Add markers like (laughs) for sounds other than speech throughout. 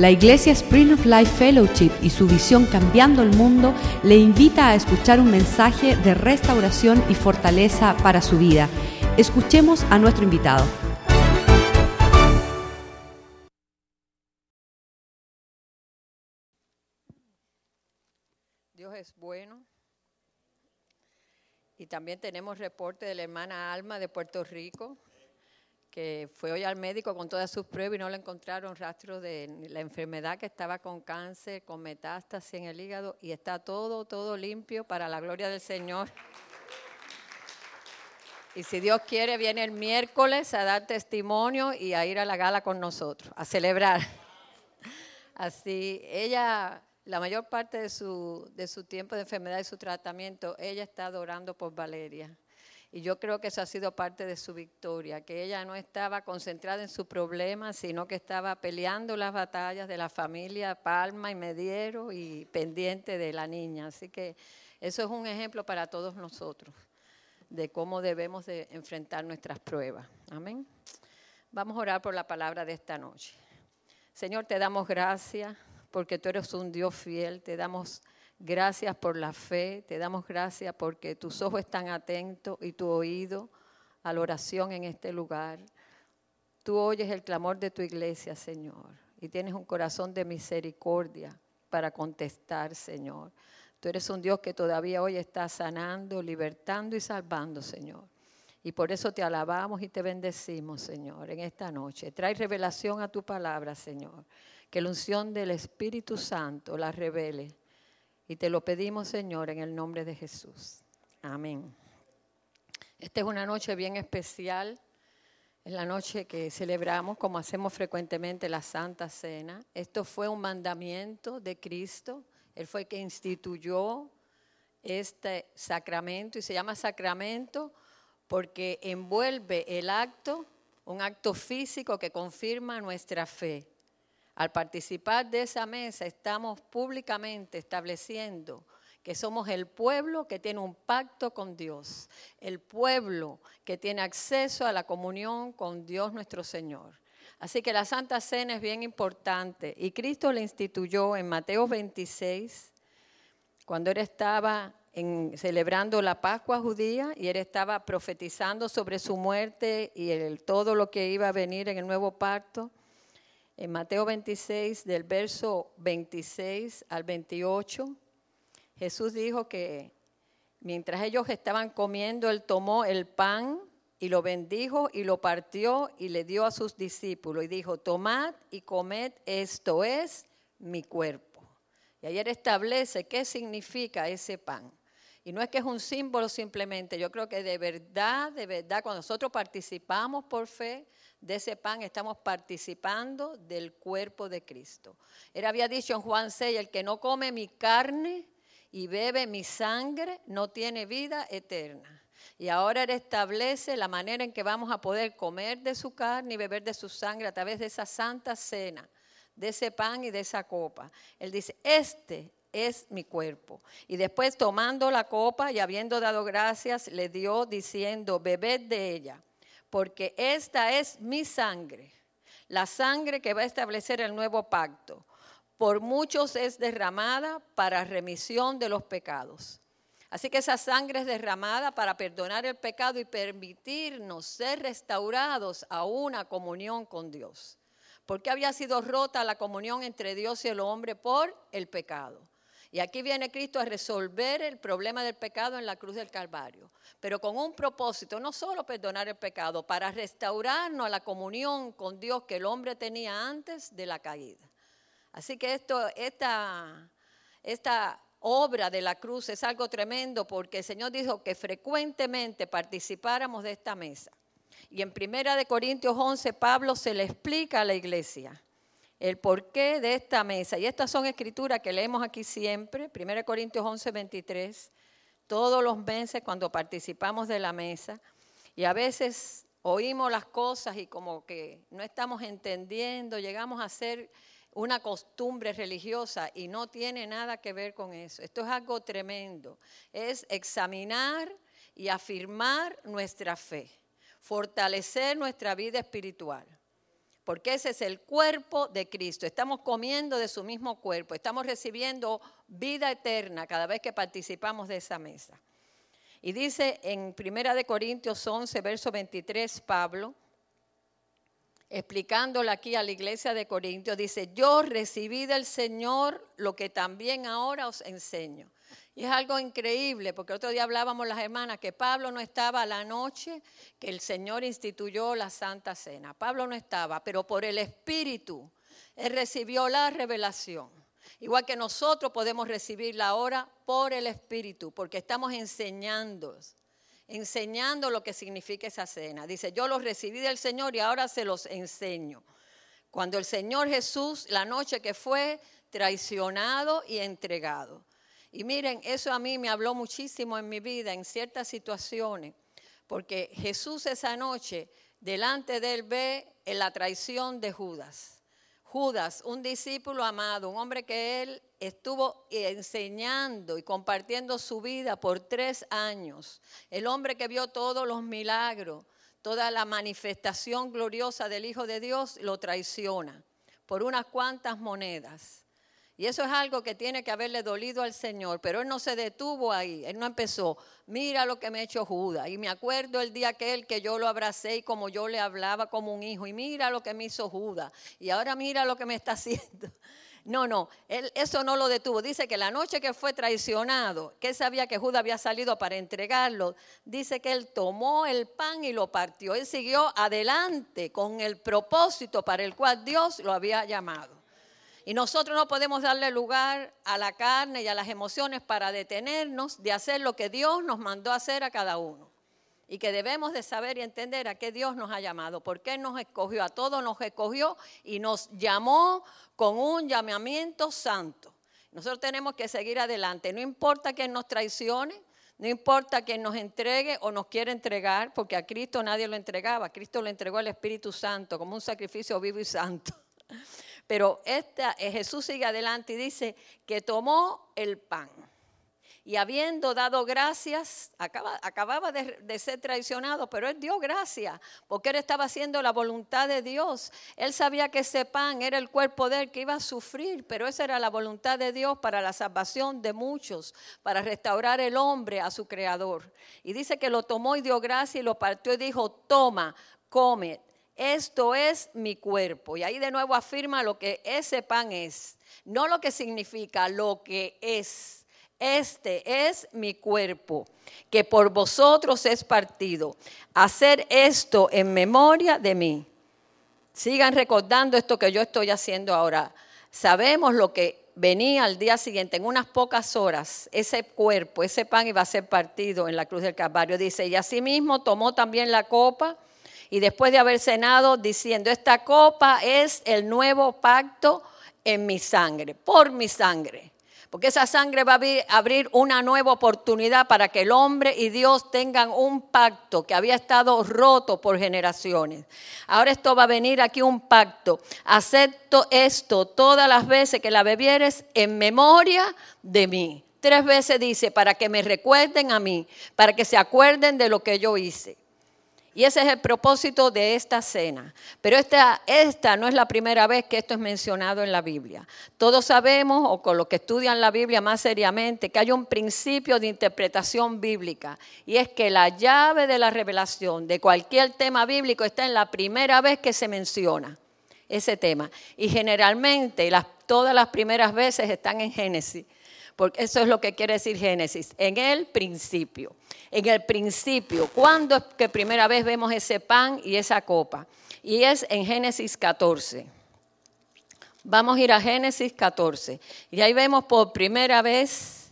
La Iglesia Spring of Life Fellowship y su visión Cambiando el Mundo le invita a escuchar un mensaje de restauración y fortaleza para su vida. Escuchemos a nuestro invitado. Dios es bueno. Y también tenemos reporte de la hermana Alma de Puerto Rico, que fue hoy al médico con todas sus pruebas y no le encontraron rastro de la enfermedad que estaba con cáncer, con metástasis en el hígado y está todo, todo limpio para la gloria del Señor. Y si Dios quiere, viene el miércoles a dar testimonio y a ir a la gala con nosotros, a celebrar. Así, ella, la mayor parte de su, de su tiempo de enfermedad y su tratamiento, ella está adorando por Valeria. Y yo creo que eso ha sido parte de su victoria, que ella no estaba concentrada en su problema, sino que estaba peleando las batallas de la familia Palma y Mediero y pendiente de la niña. Así que eso es un ejemplo para todos nosotros de cómo debemos de enfrentar nuestras pruebas. Amén. Vamos a orar por la palabra de esta noche. Señor, te damos gracias porque tú eres un Dios fiel, te damos Gracias por la fe, te damos gracias porque tus ojos están atentos y tu oído a la oración en este lugar. Tú oyes el clamor de tu iglesia, Señor, y tienes un corazón de misericordia para contestar, Señor. Tú eres un Dios que todavía hoy está sanando, libertando y salvando, Señor. Y por eso te alabamos y te bendecimos, Señor, en esta noche. Trae revelación a tu palabra, Señor. Que la unción del Espíritu Santo la revele y te lo pedimos, Señor, en el nombre de Jesús. Amén. Esta es una noche bien especial. Es la noche que celebramos, como hacemos frecuentemente, la Santa Cena. Esto fue un mandamiento de Cristo. Él fue que instituyó este sacramento y se llama sacramento porque envuelve el acto, un acto físico que confirma nuestra fe. Al participar de esa mesa estamos públicamente estableciendo que somos el pueblo que tiene un pacto con Dios, el pueblo que tiene acceso a la comunión con Dios nuestro Señor. Así que la Santa Cena es bien importante y Cristo la instituyó en Mateo 26, cuando él estaba celebrando la Pascua judía y él estaba profetizando sobre su muerte y todo lo que iba a venir en el nuevo pacto. En Mateo 26, del verso 26 al 28, Jesús dijo que mientras ellos estaban comiendo, Él tomó el pan y lo bendijo y lo partió y le dio a sus discípulos y dijo, tomad y comed, esto es mi cuerpo. Y ayer establece qué significa ese pan. Y no es que es un símbolo simplemente, yo creo que de verdad, de verdad, cuando nosotros participamos por fe, de ese pan estamos participando del cuerpo de Cristo. Él había dicho en Juan 6, el que no come mi carne y bebe mi sangre no tiene vida eterna. Y ahora Él establece la manera en que vamos a poder comer de su carne y beber de su sangre a través de esa santa cena, de ese pan y de esa copa. Él dice, este es mi cuerpo. Y después tomando la copa y habiendo dado gracias, le dio diciendo, bebed de ella porque esta es mi sangre, la sangre que va a establecer el nuevo pacto. Por muchos es derramada para remisión de los pecados. Así que esa sangre es derramada para perdonar el pecado y permitirnos ser restaurados a una comunión con Dios. Porque había sido rota la comunión entre Dios y el hombre por el pecado. Y aquí viene Cristo a resolver el problema del pecado en la cruz del Calvario, pero con un propósito, no solo perdonar el pecado, para restaurarnos a la comunión con Dios que el hombre tenía antes de la caída. Así que esta, esta obra de la cruz es algo tremendo porque el Señor dijo que frecuentemente participáramos de esta mesa. Y en Primera de Corintios 11 Pablo se le explica a la iglesia el porqué de esta mesa. Y estas son escrituras que leemos aquí siempre, 1 Corintios 11, 23, todos los meses cuando participamos de la mesa. Y a veces oímos las cosas y como que no estamos entendiendo, llegamos a ser una costumbre religiosa y no tiene nada que ver con eso. Esto es algo tremendo. Es examinar y afirmar nuestra fe, fortalecer nuestra vida espiritual. Porque ese es el cuerpo de Cristo. Estamos comiendo de su mismo cuerpo, estamos recibiendo vida eterna cada vez que participamos de esa mesa. Y dice en Primera de Corintios 11, verso 23, Pablo, explicándole aquí a la iglesia de Corintios, dice, yo recibí del Señor lo que también ahora os enseño. Y es algo increíble, porque otro día hablábamos las hermanas que Pablo no estaba la noche que el Señor instituyó la Santa Cena. Pablo no estaba, pero por el Espíritu él recibió la revelación. Igual que nosotros podemos recibirla ahora por el Espíritu, porque estamos enseñando, enseñando lo que significa esa cena. Dice, yo los recibí del Señor y ahora se los enseño. Cuando el Señor Jesús, la noche que fue traicionado y entregado. Y miren, eso a mí me habló muchísimo en mi vida, en ciertas situaciones, porque Jesús esa noche, delante de él ve en la traición de Judas. Judas, un discípulo amado, un hombre que él estuvo enseñando y compartiendo su vida por tres años. El hombre que vio todos los milagros, toda la manifestación gloriosa del Hijo de Dios, lo traiciona por unas cuantas monedas. Y eso es algo que tiene que haberle dolido al Señor, pero él no se detuvo ahí, él no empezó, mira lo que me ha hecho Judas. Y me acuerdo el día aquel que yo lo abracé y como yo le hablaba como un hijo, y mira lo que me hizo Judas, y ahora mira lo que me está (laughs) haciendo. No, no, él, eso no lo detuvo. Dice que la noche que fue traicionado, que él sabía que Judas había salido para entregarlo, dice que él tomó el pan y lo partió. Él siguió adelante con el propósito para el cual Dios lo había llamado. Y nosotros no podemos darle lugar a la carne y a las emociones para detenernos de hacer lo que Dios nos mandó hacer a cada uno. Y que debemos de saber y entender a qué Dios nos ha llamado, por qué nos escogió, a todos nos escogió y nos llamó con un llamamiento santo. Nosotros tenemos que seguir adelante, no importa quién nos traicione, no importa quién nos entregue o nos quiera entregar, porque a Cristo nadie lo entregaba, Cristo lo entregó al Espíritu Santo como un sacrificio vivo y santo. Pero esta, eh, Jesús sigue adelante y dice que tomó el pan. Y habiendo dado gracias, acababa de, ser traicionado, pero él dio gracias, porque él estaba haciendo la voluntad de Dios. Él sabía que ese pan era el cuerpo de él que iba a sufrir, pero esa era la voluntad de Dios para la salvación de muchos, para restaurar el hombre a su creador. Y dice que lo tomó y dio gracias y lo partió y dijo, toma, come, esto es mi cuerpo. Y ahí de nuevo afirma lo que ese pan es, no lo que significa, lo que es. Este es mi cuerpo, que por vosotros es partido. Hacer esto en memoria de mí. Sigan recordando esto que yo estoy haciendo ahora. Sabemos lo que venía al día siguiente, en unas pocas horas, ese cuerpo, ese pan iba a ser partido en la cruz del Calvario. Dice, y asimismo tomó también la copa y después de haber cenado diciendo, esta copa es el nuevo pacto en mi sangre, por mi sangre. Porque esa sangre va a abrir una nueva oportunidad para que el hombre y Dios tengan un pacto que había estado roto por generaciones. Ahora esto va a venir aquí un pacto. Acepto esto todas las veces que la bebieres en memoria de mí. Tres veces dice, para que me recuerden a mí, para que se acuerden de lo que yo hice. Y ese es el propósito de esta cena. Pero esta, no es la primera vez que esto es mencionado en la Biblia. Todos sabemos, o con los que estudian la Biblia más seriamente, que hay un principio de interpretación bíblica. Y es que la llave de la revelación de cualquier tema bíblico está en la primera vez que se menciona ese tema. Y generalmente todas las primeras veces están en Génesis. Porque eso es lo que quiere decir Génesis. En el principio en el principio. ¿Cuándo es que primera vez vemos ese pan y esa copa? Y es en Génesis 14. Vamos a ir a Génesis 14. Y ahí vemos por primera vez,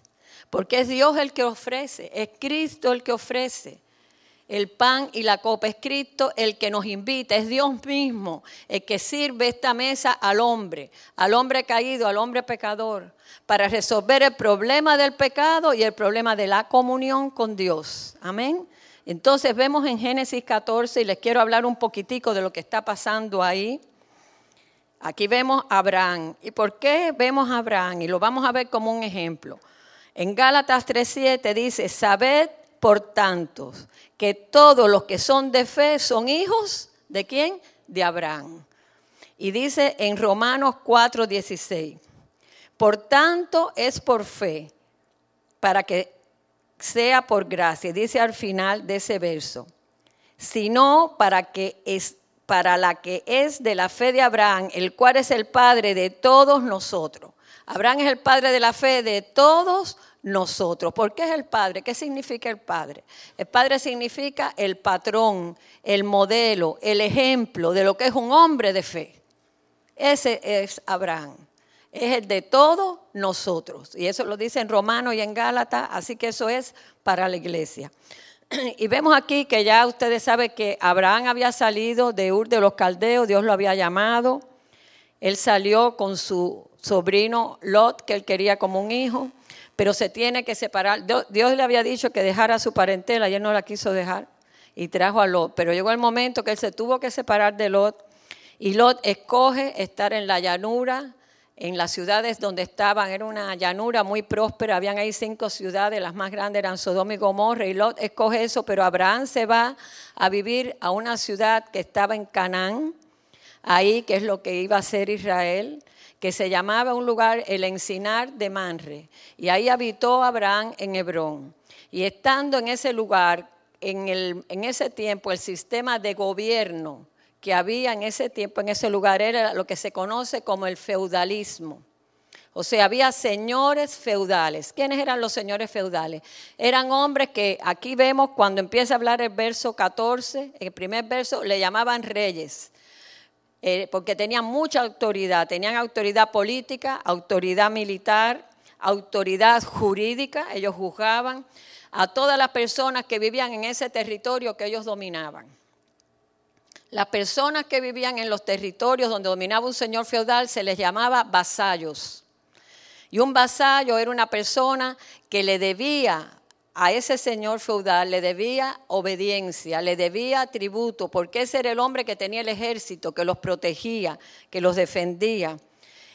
porque es Dios el que ofrece, es Cristo el que ofrece el pan y la copa. Es Cristo el que nos invita, es Dios mismo el que sirve esta mesa al hombre, al hombre caído, al hombre pecador para resolver el problema del pecado y el problema de la comunión con Dios. Amén. Entonces vemos en Génesis 14 y les quiero hablar un poquitico de lo que está pasando ahí. Aquí vemos a Abraham. ¿Y por qué vemos a Abraham? Y lo vamos a ver como un ejemplo. En Gálatas 3:7 dice, sabed por tanto que todos los que son de fe son hijos de quién? De Abraham. Y dice en Romanos 4:16, por tanto es por fe, para que sea por gracia. Dice al final de ese verso, sino para que es para la que es de la fe de Abraham, el cual es el padre de todos nosotros. Abraham es el padre de la fe de todos nosotros. ¿Por qué es el padre? ¿Qué significa el padre? El padre significa el patrón, el modelo, el ejemplo de lo que es un hombre de fe. Ese es Abraham. Es el de todos nosotros. Y eso lo dice en Romano y en Gálatas, así que eso es para la iglesia. (clears throat) Y vemos aquí que ya ustedes saben que Abraham había salido de Ur de los Caldeos, Dios lo había llamado. Él salió con su sobrino Lot, que él quería como un hijo, pero se tiene que separar. Dios le había dicho que dejara su parentela y él no la quiso dejar y trajo a Lot. Pero llegó el momento que él se tuvo que separar de Lot y Lot escoge estar en la llanura en las ciudades donde estaban, era una llanura muy próspera, habían ahí cinco ciudades, las más grandes eran Sodoma y Gomorra, y Lot escoge eso, pero Abraham se va a vivir a una ciudad que estaba en Canaán, ahí que es lo que iba a ser Israel, que se llamaba un lugar el encinar de Manre, y ahí habitó Abraham en Hebrón. Y estando en ese lugar, en, el, en ese tiempo, el sistema de gobierno, que había en ese tiempo, en ese lugar, era lo que se conoce como el feudalismo. O sea, había señores feudales. ¿Quiénes eran los señores feudales? Eran hombres que aquí vemos cuando empieza a hablar el verso 14, el primer verso, le llamaban reyes, eh, porque tenían mucha autoridad. Tenían autoridad política, autoridad militar, autoridad jurídica. Ellos juzgaban a todas las personas que vivían en ese territorio que ellos dominaban. Las personas que vivían en los territorios donde dominaba un señor feudal se les llamaba vasallos. Y un vasallo era una persona que le debía a ese señor feudal, le debía obediencia, le debía tributo, porque ese era el hombre que tenía el ejército, que los protegía, que los defendía.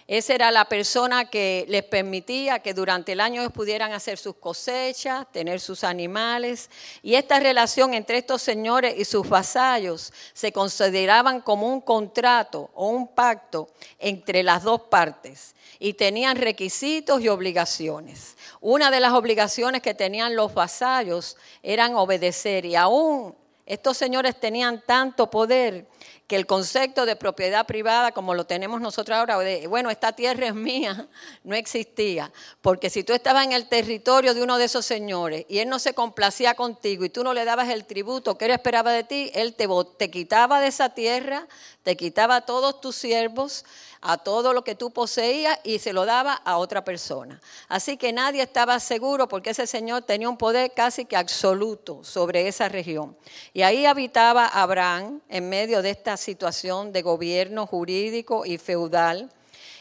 Esa era la persona que les permitía que durante el año pudieran hacer sus cosechas, tener sus animales. Y esta relación entre estos señores y sus vasallos se consideraban como un contrato o un pacto entre las dos partes. Y tenían requisitos y obligaciones. Una de las obligaciones que tenían los vasallos eran obedecer. Y aún estos señores tenían tanto poder que el concepto de propiedad privada, como lo tenemos nosotros ahora, bueno, esta tierra es mía, (laughs) no existía. Porque si tú estabas en el territorio de uno de esos señores y él no se complacía contigo y tú no le dabas el tributo que él esperaba de ti, él te, te quitaba de esa tierra, te quitaba a todos tus siervos, a todo lo que tú poseías y se lo daba a otra persona. Así que nadie estaba seguro porque ese señor tenía un poder casi que absoluto sobre esa región. Y ahí habitaba Abraham en medio de esta situación de gobierno jurídico y feudal.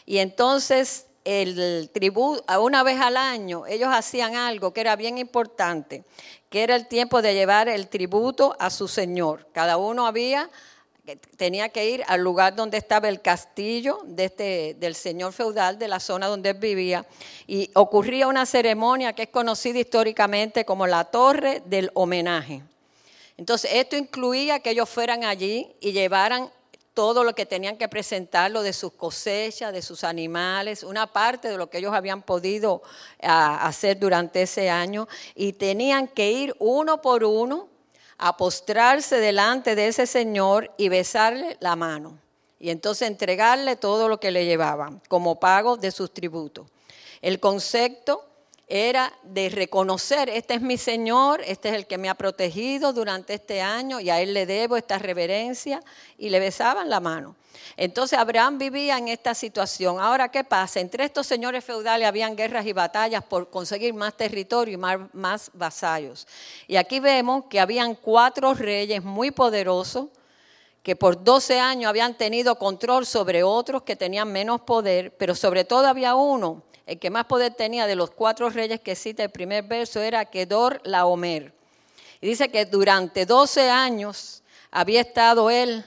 Y entonces el tributo, una vez al año, ellos hacían algo que era bien importante, que era el tiempo de llevar el tributo a su señor. Cada uno había tenía que ir al lugar donde estaba el castillo de este, del señor feudal de la zona donde él vivía y ocurría una ceremonia que es conocida históricamente como la torre del homenaje. Entonces, esto incluía que ellos fueran allí y llevaran todo lo que tenían que presentarlo de sus cosechas, de sus animales, una parte de lo que ellos habían podido ah, hacer durante ese año, y tenían que ir uno por uno a postrarse delante de ese señor y besarle la mano, y entonces entregarle todo lo que le llevaban como pago de sus tributos. El concepto era de reconocer, este es mi Señor, este es el que me ha protegido durante este año y a Él le debo esta reverencia y le besaban la mano. Entonces Abraham vivía en esta situación. Ahora, ¿qué pasa? Entre estos señores feudales habían guerras y batallas por conseguir más territorio y más, más vasallos. Y aquí vemos que habían cuatro reyes muy poderosos que por 12 años habían tenido control sobre otros que tenían menos poder, pero sobre todo había uno el que más poder tenía de los cuatro reyes que cita el primer verso era Kedor Laomer. Y dice que durante 12 años había estado él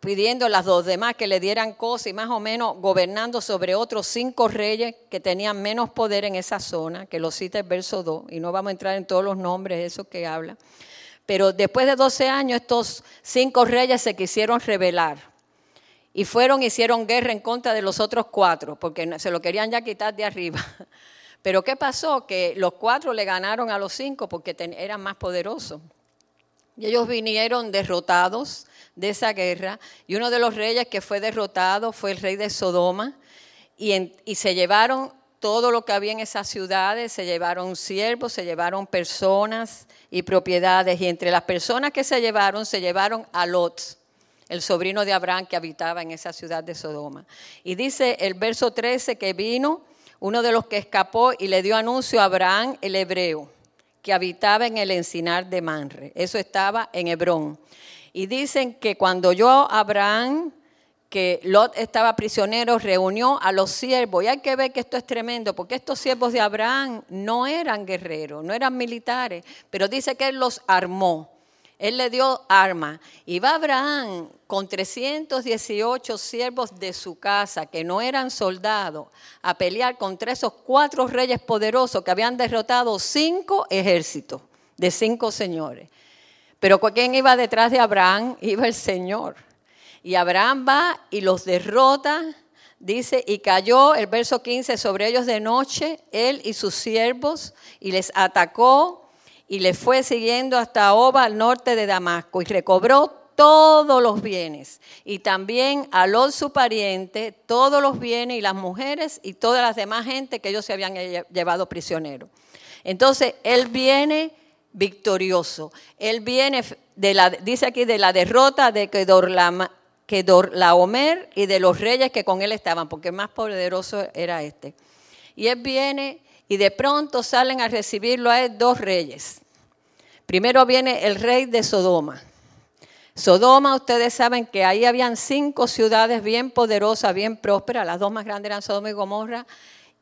pidiendo a las dos demás que le dieran cosas y más o menos gobernando sobre otros cinco reyes que tenían menos poder en esa zona, que lo cita el verso 2, y no vamos a entrar en todos los nombres, eso que habla. Pero después de 12 años estos cinco reyes se quisieron rebelar y fueron hicieron guerra en contra de los otros cuatro, porque se lo querían ya quitar de arriba. (laughs) Pero ¿qué pasó? Que los cuatro le ganaron a los cinco porque eran más poderosos. Y ellos vinieron derrotados de esa guerra. Y uno de los reyes que fue derrotado fue el rey de Sodoma. Y, y se llevaron todo lo que había en esas ciudades, se llevaron siervos, se llevaron personas y propiedades. Y entre las personas que se llevaron, se llevaron a Lot, el sobrino de Abraham que habitaba en esa ciudad de Sodoma. Y dice el verso 13 que vino uno de los que escapó y le dio anuncio a Abraham el hebreo, que habitaba en el encinar de Manre. Eso estaba en Hebrón. Y dicen que cuando yo Abraham, que Lot estaba prisionero, reunió a los siervos. Y hay que ver que esto es tremendo, porque estos siervos de Abraham no eran guerreros, no eran militares, pero dice que él los armó. Él le dio arma. Y va Abraham con 318 siervos de su casa, que no eran soldados, a pelear contra esos cuatro reyes poderosos que habían derrotado cinco ejércitos de cinco señores. Pero ¿quién iba detrás de Abraham? Iba el Señor. Y Abraham va y los derrota, dice, y cayó el verso 15 sobre ellos de noche, él y sus siervos, y les atacó y le fue siguiendo hasta Oba al norte de Damasco y recobró todos los bienes y también a Lot su pariente todos los bienes y las mujeres y todas las demás gente que ellos se habían llevado prisioneros. Entonces él viene victorioso. Él viene dice aquí de la derrota de Kedorlaomer y de los reyes que con él estaban, porque el más poderoso era este. Y él viene y de pronto salen a recibirlo a él dos reyes. Primero viene el rey de Sodoma. Sodoma, ustedes saben que ahí habían cinco ciudades bien poderosas, bien prósperas, las dos más grandes eran Sodoma y Gomorra,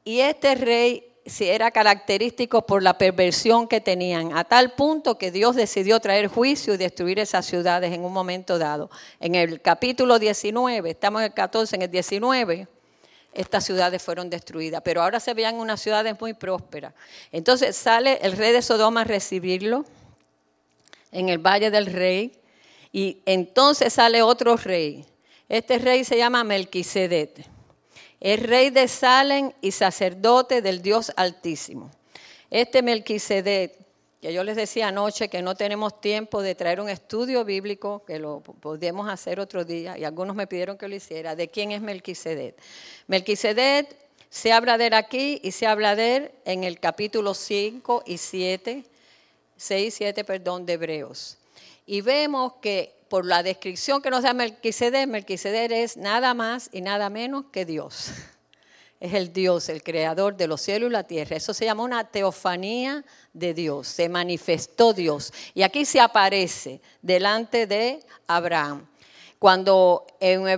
y este rey era característico por la perversión que tenían, a tal punto que Dios decidió traer juicio y destruir esas ciudades en un momento dado. En el capítulo 19, estamos en el 14, en el 19, estas ciudades fueron destruidas, pero ahora se veían unas ciudades muy prósperas. Entonces sale el rey de Sodoma a recibirlo en el Valle del Rey, y entonces sale otro rey. Este rey se llama Melquisedec. Es rey de Salem y sacerdote del Dios Altísimo. Este Melquisedec que yo les decía anoche que no tenemos tiempo de traer un estudio bíblico, que lo podemos hacer otro día, y algunos me pidieron que lo hiciera, de quién es Melquisedec. Melquisedec se habla de él aquí y se habla de él en el capítulo 5 y 7, 6 y 7, perdón, de Hebreos. Y vemos que por la descripción que nos da Melquisedec, Melquisedec es nada más y nada menos que Dios (laughs) es el Dios, el creador de los cielos y la tierra. Eso se llama una teofanía de Dios, se manifestó Dios. Y aquí se aparece delante de Abraham. Cuando en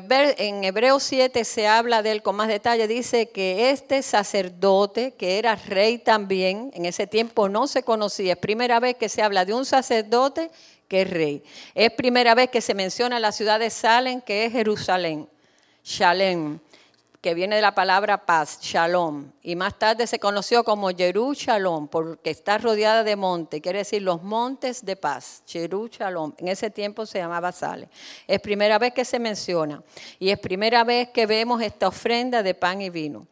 Hebreos 7 se habla de él con más detalle, dice que este sacerdote, que era rey también, en ese tiempo no se conocía, es primera vez que se habla de un sacerdote que es rey. Es primera vez que se menciona la ciudad de Salem, que es Jerusalén, Shalem que viene de la palabra paz, shalom, y más tarde se conoció como Jeru Shalom, porque está rodeada de monte, quiere decir los montes de paz, Jeru Shalom. En ese tiempo se llamaba Sale. Es primera vez que se menciona y es primera vez que vemos esta ofrenda de pan y vino.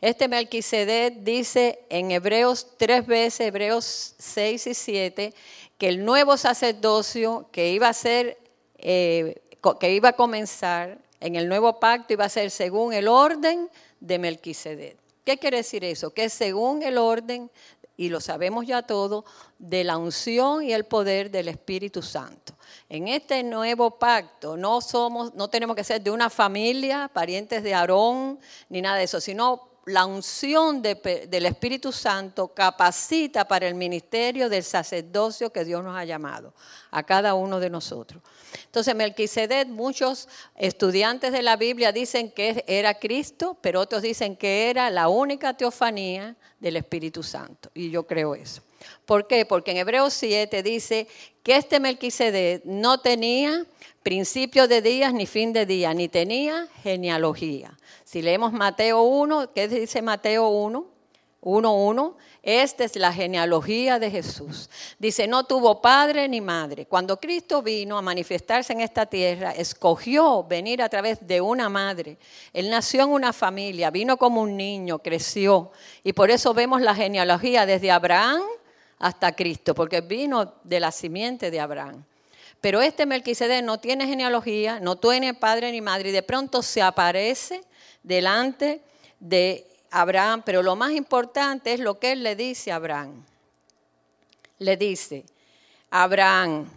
Este Melquisedec dice en Hebreos tres veces, Hebreos 6 y 7, que el nuevo sacerdocio que iba a ser, eh, que iba a comenzar en el nuevo pacto iba a ser según el orden de Melquisedec. ¿Qué quiere decir eso? Que según el orden, y lo sabemos ya todo, de la unción y el poder del Espíritu Santo. En este nuevo pacto no somos, no tenemos que ser de una familia, parientes de Aarón, ni nada de eso, sino la unción del Espíritu Santo capacita para el ministerio del sacerdocio que Dios nos ha llamado, a cada uno de nosotros. Entonces, Melquisedec, muchos estudiantes de la Biblia dicen que era Cristo, pero otros dicen que era la única teofanía del Espíritu Santo. Y yo creo eso. ¿Por qué? Porque en Hebreos 7 dice que este Melquisedec no tenía principio de días ni fin de día, ni tenía genealogía. Si leemos Mateo 1, ¿qué dice Mateo 1? 1.1, esta es la genealogía de Jesús. Dice, no tuvo padre ni madre. Cuando Cristo vino a manifestarse en esta tierra, escogió venir a través de una madre. Él nació en una familia, vino como un niño, creció. Y por eso vemos la genealogía desde Abraham hasta Cristo, porque vino de la simiente de Abraham. Pero este Melquisedec no tiene genealogía, no tiene padre ni madre, y de pronto se aparece delante de Abraham, pero lo más importante es lo que él le dice a Abraham. Le dice, Abraham,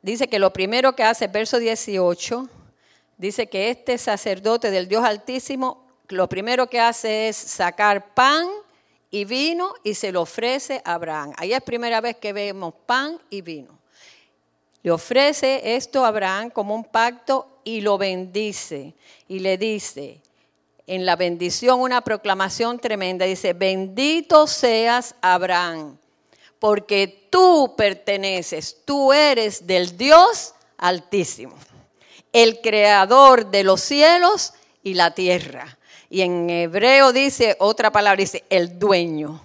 dice que lo primero que hace, verso 18, dice que este sacerdote del Dios Altísimo, lo primero que hace es sacar pan y vino y se lo ofrece a Abraham. Ahí es primera vez que vemos pan y vino. Le ofrece esto a Abraham como un pacto y lo bendice y le dice en la bendición una proclamación tremenda. Dice, bendito seas Abraham, porque tú perteneces, tú eres del Dios altísimo, el creador de los cielos y la tierra. Y en hebreo dice otra palabra, dice el dueño,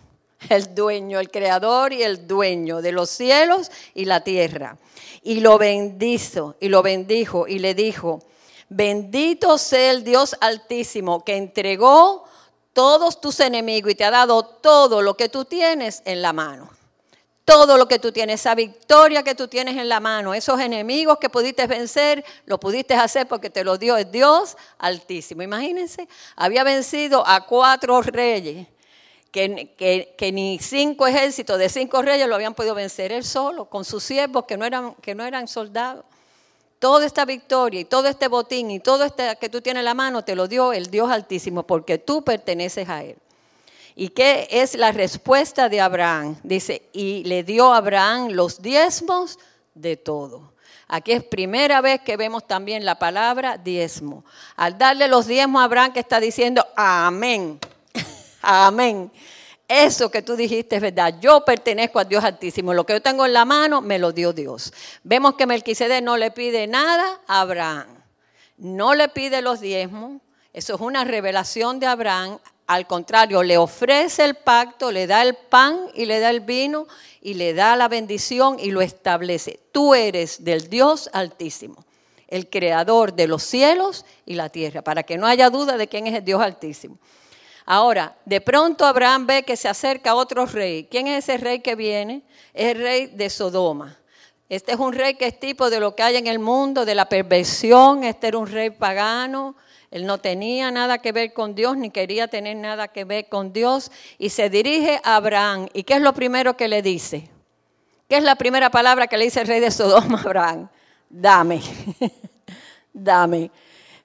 el dueño, el creador y el dueño de los cielos y la tierra y lo bendizo y lo bendijo y le dijo, bendito sea el Dios altísimo que entregó todos tus enemigos y te ha dado todo lo que tú tienes en la mano. Todo lo que tú tienes, esa victoria que tú tienes en la mano, esos enemigos que pudiste vencer, lo pudiste hacer porque te lo dio el Dios altísimo. Imagínense, había vencido a cuatro reyes que, ni cinco ejércitos de cinco reyes lo habían podido vencer él solo, con sus siervos que no eran, que no eran soldados. Toda esta victoria y todo este botín y todo este que tú tienes en la mano te lo dio el Dios Altísimo porque tú perteneces a Él. ¿Y qué es la respuesta de Abraham? Dice, y le dio a Abraham los diezmos de todo. Aquí es primera vez que vemos también la palabra diezmo. Al darle los diezmos a Abraham que está diciendo, amén. (laughs) Amén. Eso que tú dijiste es verdad. Yo pertenezco a Dios Altísimo. Lo que yo tengo en la mano me lo dio Dios. Vemos que Melquisedec no le pide nada a Abraham. No le pide los diezmos. Eso es una revelación de Abraham. Al contrario, le ofrece el pacto, le da el pan y le da el vino y le da la bendición y lo establece. Tú eres del Dios Altísimo, el creador de los cielos y la tierra, para que no haya duda de quién es el Dios Altísimo. Ahora, de pronto Abraham ve que se acerca otro rey. ¿Quién es ese rey que viene? Es el rey de Sodoma. Este es un rey que es tipo de lo que hay en el mundo, de la perversión. Este era un rey pagano. Él no tenía nada que ver con Dios, ni quería tener nada que ver con Dios. Y se dirige a Abraham. ¿Y qué es lo primero que le dice? ¿Qué es la primera palabra que le dice el rey de Sodoma a (laughs) Abraham? Dame, (laughs) dame.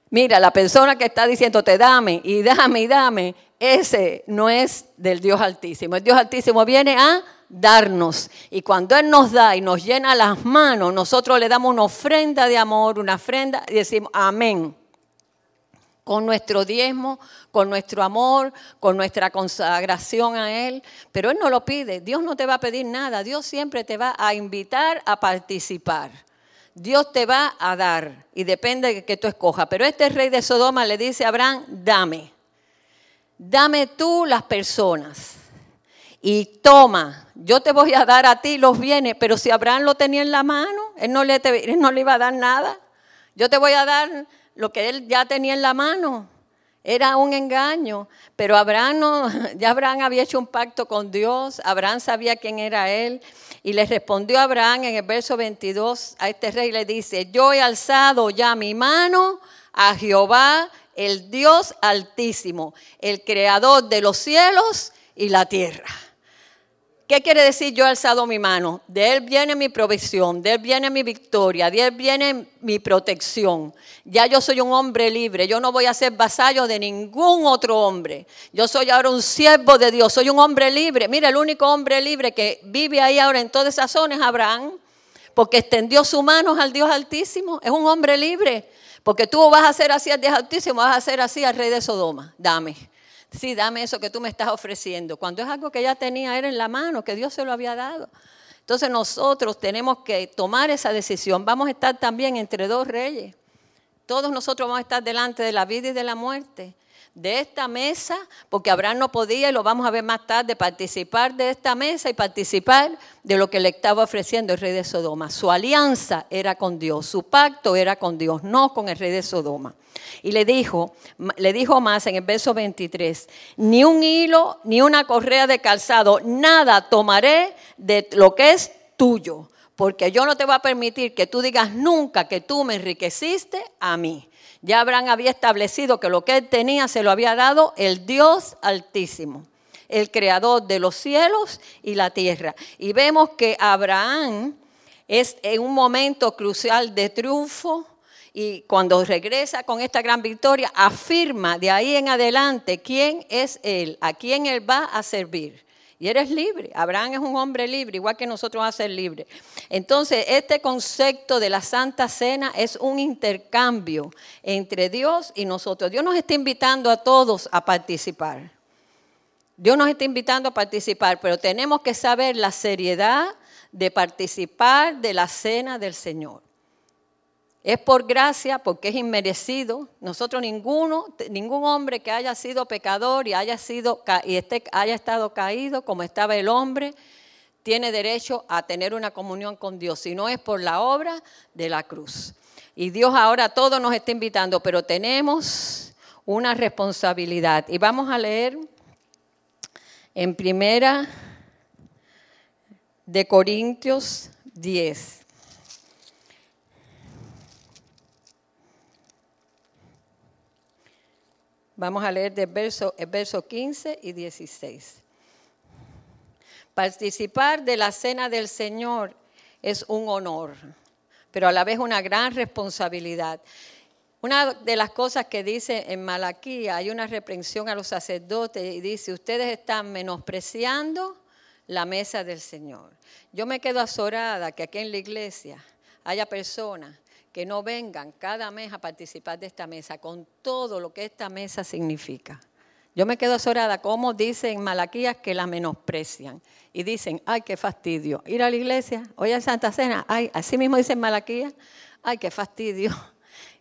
Mira, la persona que está diciéndote dame y dame y dame, ese no es del Dios Altísimo. El Dios Altísimo viene a darnos. Y cuando Él nos da y nos llena las manos, nosotros le damos una ofrenda de amor, una ofrenda y decimos amén. Con nuestro diezmo, con nuestro amor, con nuestra consagración a Él. Pero Él no lo pide. Dios no te va a pedir nada. Dios siempre te va a invitar a participar. Dios te va a dar y depende de que tú escojas. Pero este rey de Sodoma le dice a Abraham, dame dame tú las personas y toma, yo te voy a dar a ti los bienes, pero si Abraham lo tenía en la mano, él no le, no le iba a dar nada. Yo te voy a dar lo que él ya tenía en la mano. Era un engaño, pero Abraham no, (laughs) ya Abraham había hecho un pacto con Dios, Abraham sabía quién era él, y le respondió Abraham en el verso 22 a este rey, le dice, yo he alzado ya mi mano a Jehová el Dios altísimo, el creador de los cielos y la tierra. ¿Qué quiere decir yo he alzado mi mano? De Él viene mi provisión, de Él viene mi victoria, de Él viene mi protección. Ya yo soy un hombre libre, yo no voy a ser vasallo de ningún otro hombre. Yo soy ahora un siervo de Dios, soy un hombre libre. Mira, el único hombre libre que vive ahí ahora en toda esa zona es Abraham, porque extendió sus manos al Dios Altísimo. Es un hombre libre. Porque tú vas a hacer así al Dios Altísimo, vas a hacer así al rey de Sodoma. Dame. Sí, dame eso que tú me estás ofreciendo. Cuando es algo que ya tenía él en la mano, que Dios se lo había dado. Entonces nosotros tenemos que tomar esa decisión. Vamos a estar también entre dos reyes. Todos nosotros vamos a estar delante de la vida y de la muerte. de esta mesa, porque Abraham no podía, y lo vamos a ver más tarde, participar de esta mesa y participar de lo que le estaba ofreciendo el rey de Sodoma. Su alianza era con Dios, su pacto era con Dios, no con el rey de Sodoma. Y le dijo, le dijo más en el verso 23, ni un hilo, ni una correa de calzado, nada tomaré de lo que es tuyo, porque yo no te voy a permitir que tú digas nunca que tú me enriqueciste a mí. Ya Abraham había establecido que lo que él tenía se lo había dado el Dios altísimo, el creador de los cielos y la tierra. Y vemos que Abraham es en un momento crucial de triunfo y cuando regresa con esta gran victoria, afirma de ahí en adelante quién es él, a quién él va a servir. Y eres libre. Abraham es un hombre libre, igual que nosotros vamos a ser libres. Entonces, este concepto de la Santa Cena es un intercambio entre Dios y nosotros. Dios nos está invitando a todos a participar. Dios nos está invitando a participar, pero tenemos que saber la seriedad de participar de la cena del Señor. Es por gracia, porque es inmerecido. Nosotros ninguno, ningún hombre que haya sido pecador y haya sido y haya estado caído como estaba el hombre, tiene derecho a tener una comunión con Dios, si no es por la obra de la cruz. Y Dios ahora todo nos está invitando, pero tenemos una responsabilidad. Y vamos a leer en primera de Corintios 10. Vamos a leer del verso, el verso 15 y 16. Participar de la cena del Señor es un honor, pero a la vez una gran responsabilidad. Una de las cosas que dice en Malaquía, hay una reprensión a los sacerdotes y dice, ustedes están menospreciando la mesa del Señor. Yo me quedo azorada que aquí en la iglesia haya personas que no vengan cada mes a participar de esta mesa, con todo lo que esta mesa significa. Yo me quedo azorada como dicen Malaquías que la menosprecian y dicen, ay, qué fastidio. Ir a la iglesia, hoy a Santa Cena, ay, así mismo dicen Malaquías, ay, qué fastidio.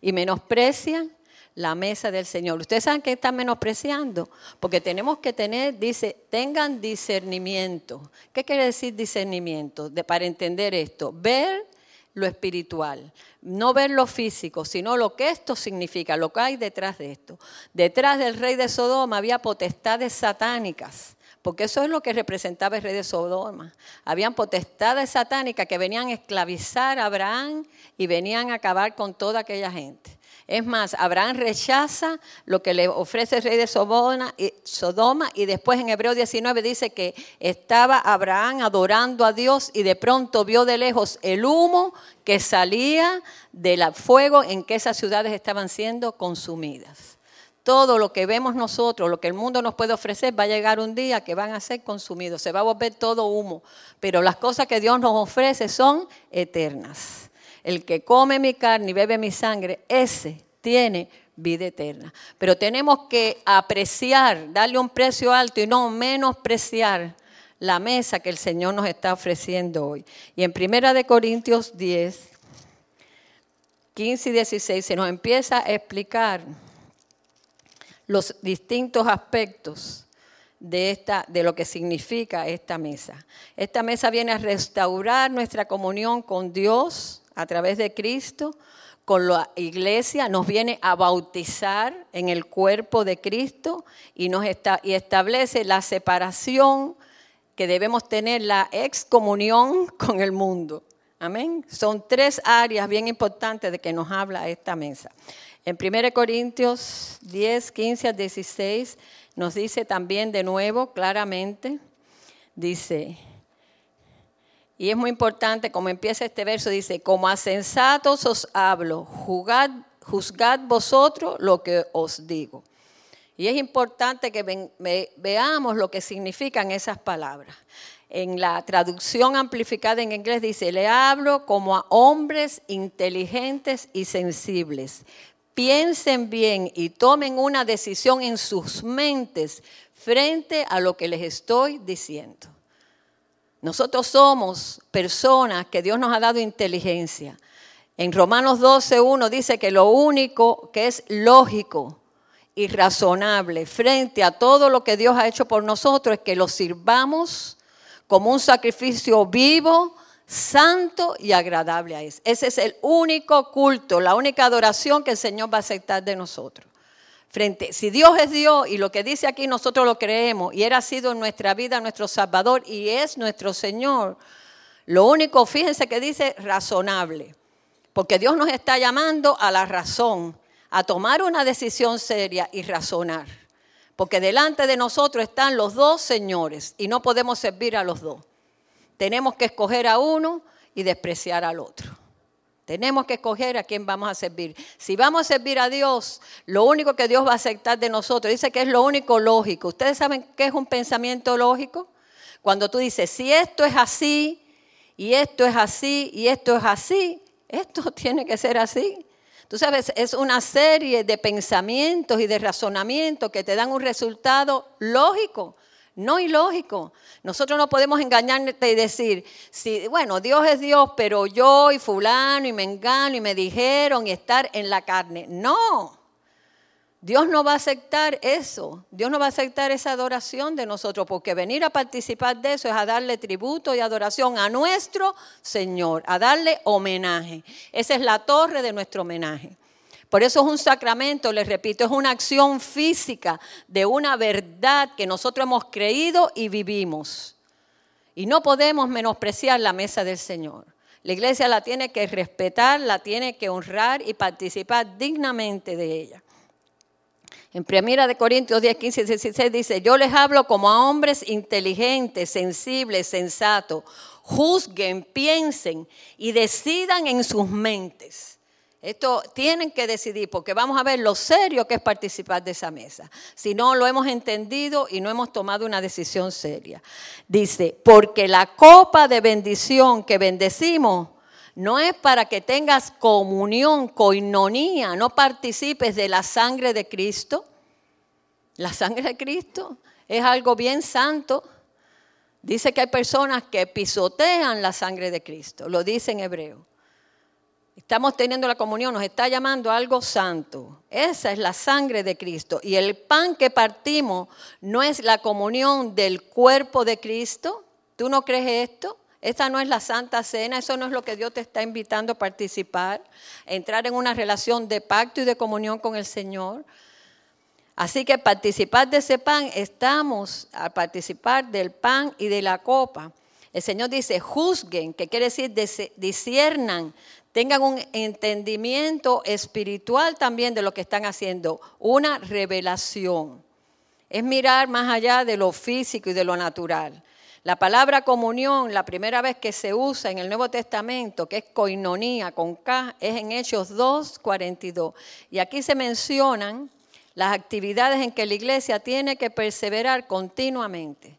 Y menosprecian la mesa del Señor. Ustedes saben que están menospreciando, porque tenemos que tener, dice, tengan discernimiento. ¿Qué quiere decir discernimiento? De, para entender esto, ver lo espiritual, no ver lo físico, sino lo que esto significa, lo que hay detrás de esto. Detrás del rey de Sodoma había potestades satánicas, porque eso es lo que representaba el rey de Sodoma. Habían potestades satánicas que venían a esclavizar a Abraham y venían a acabar con toda aquella gente. Es más, Abraham rechaza lo que le ofrece el rey de Sodoma y después en Hebreo 19 dice que estaba Abraham adorando a Dios y de pronto vio de lejos el humo que salía del fuego en que esas ciudades estaban siendo consumidas. Todo lo que vemos nosotros, lo que el mundo nos puede ofrecer, va a llegar un día que van a ser consumidos, se va a volver todo humo, pero las cosas que Dios nos ofrece son eternas. El que come mi carne y bebe mi sangre, ese tiene vida eterna. Pero tenemos que apreciar, darle un precio alto y no menospreciar la mesa que el Señor nos está ofreciendo hoy. Y en Primera de Corintios 10, 15 y 16 se nos empieza a explicar los distintos aspectos de, esta, de lo que significa esta mesa. Esta mesa viene a restaurar nuestra comunión con Dios, a través de Cristo con la iglesia, nos viene a bautizar en el cuerpo de Cristo y, nos y establece la separación que debemos tener, la excomunión (laughs) con el mundo. Amén. Son tres áreas bien importantes de que nos habla esta mesa. En 1 Corintios 10, 15 a 16 nos dice también de nuevo claramente, dice, y es muy importante como empieza este verso, dice, como a sensatos os hablo, juzgad, juzgad vosotros lo que os digo. Y es importante que veamos lo que significan esas palabras. En la traducción amplificada en inglés dice, le hablo como a hombres inteligentes y sensibles. Piensen bien y tomen una decisión en sus mentes frente a lo que les estoy diciendo. Nosotros somos personas que Dios nos ha dado inteligencia. En Romanos 12, 1 dice que lo único que es lógico y razonable frente a todo lo que Dios ha hecho por nosotros es que lo sirvamos como un sacrificio vivo, santo y agradable a Él. Ese es el único culto, la única adoración que el Señor va a aceptar de nosotros. Frente, si Dios es Dios y lo que dice aquí nosotros lo creemos y Él ha sido en nuestra vida nuestro Salvador y es nuestro Señor, lo único, fíjense que dice razonable, porque Dios nos está llamando a la razón, a tomar una decisión seria y razonar. Porque delante de nosotros están los dos señores y no podemos servir a los dos. Tenemos que escoger a uno y despreciar al otro. Tenemos que escoger a quién vamos a servir. Si vamos a servir a Dios, lo único que Dios va a aceptar de nosotros, dice que es lo único lógico. ¿Ustedes saben qué es un pensamiento lógico? Cuando tú dices, si esto es así, y esto es así, y esto es así, esto (laughs) tiene que ser así. Tú sabes, es una serie de pensamientos y de razonamientos que te dan un resultado lógico, no ilógico. Nosotros no podemos engañarte y decir, si, bueno, Dios es Dios, pero yo y fulano y me engano y me dijeron y estar en la carne. No. Dios no va a aceptar eso, Dios no va a aceptar esa adoración de nosotros, porque venir a participar de eso es a darle tributo y adoración a nuestro Señor, a darle homenaje. Esa es la torre de nuestro homenaje. Por eso es un sacramento, les repito, es una acción física de una verdad que nosotros hemos creído y vivimos. Y no podemos menospreciar la mesa del Señor. La iglesia la tiene que respetar, la tiene que honrar y participar dignamente de ella. En Primera de Corintios 10, 15 16 dice, yo les hablo como a hombres inteligentes, sensibles, sensatos. Juzguen, piensen y decidan en sus mentes. Esto tienen que decidir porque vamos a ver lo serio que es participar de esa mesa. Si no lo hemos entendido y no hemos tomado una decisión seria. Dice, porque la copa de bendición que bendecimos no es para que tengas comunión, coinonía, no participes de la sangre de Cristo. La sangre de Cristo es algo bien santo. Dice que hay personas que pisotean la sangre de Cristo, lo dice en hebreo. Estamos teniendo la comunión, nos está llamando algo santo. Esa es la sangre de Cristo. Y el pan que partimos no es la comunión del cuerpo de Cristo. ¿Tú no crees esto? Esta no es la Santa Cena, eso no es lo que Dios te está invitando a participar, entrar en una relación de pacto y de comunión con el Señor. Así que participar de ese pan, estamos a participar del pan y de la copa. El Señor dice, juzguen, que quiere decir disiernan, tengan un entendimiento espiritual también de lo que están haciendo, una revelación. Es mirar más allá de lo físico y de lo natural. La palabra comunión, la primera vez que se usa en el Nuevo Testamento, que es coinonía con K, es en Hechos 2, 42. Y aquí se mencionan las actividades en que la iglesia tiene que perseverar continuamente.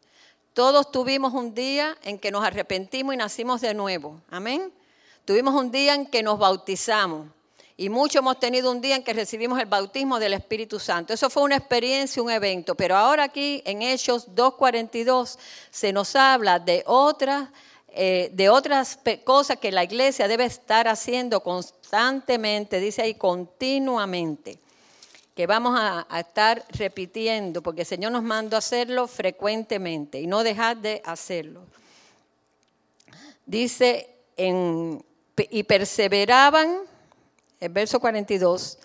Todos tuvimos un día en que nos arrepentimos y nacimos de nuevo. Amén. Tuvimos un día en que nos bautizamos. Y muchos hemos tenido un día en que recibimos el bautismo del Espíritu Santo. Eso fue una experiencia, un evento. Pero ahora aquí en Hechos 2.42 se nos habla de otras, eh, de otras cosas que la iglesia debe estar haciendo constantemente, dice ahí continuamente, que vamos a, a estar repitiendo, porque el Señor nos mandó a hacerlo frecuentemente y no dejar de hacerlo. Dice, en, y perseveraban el verso 42,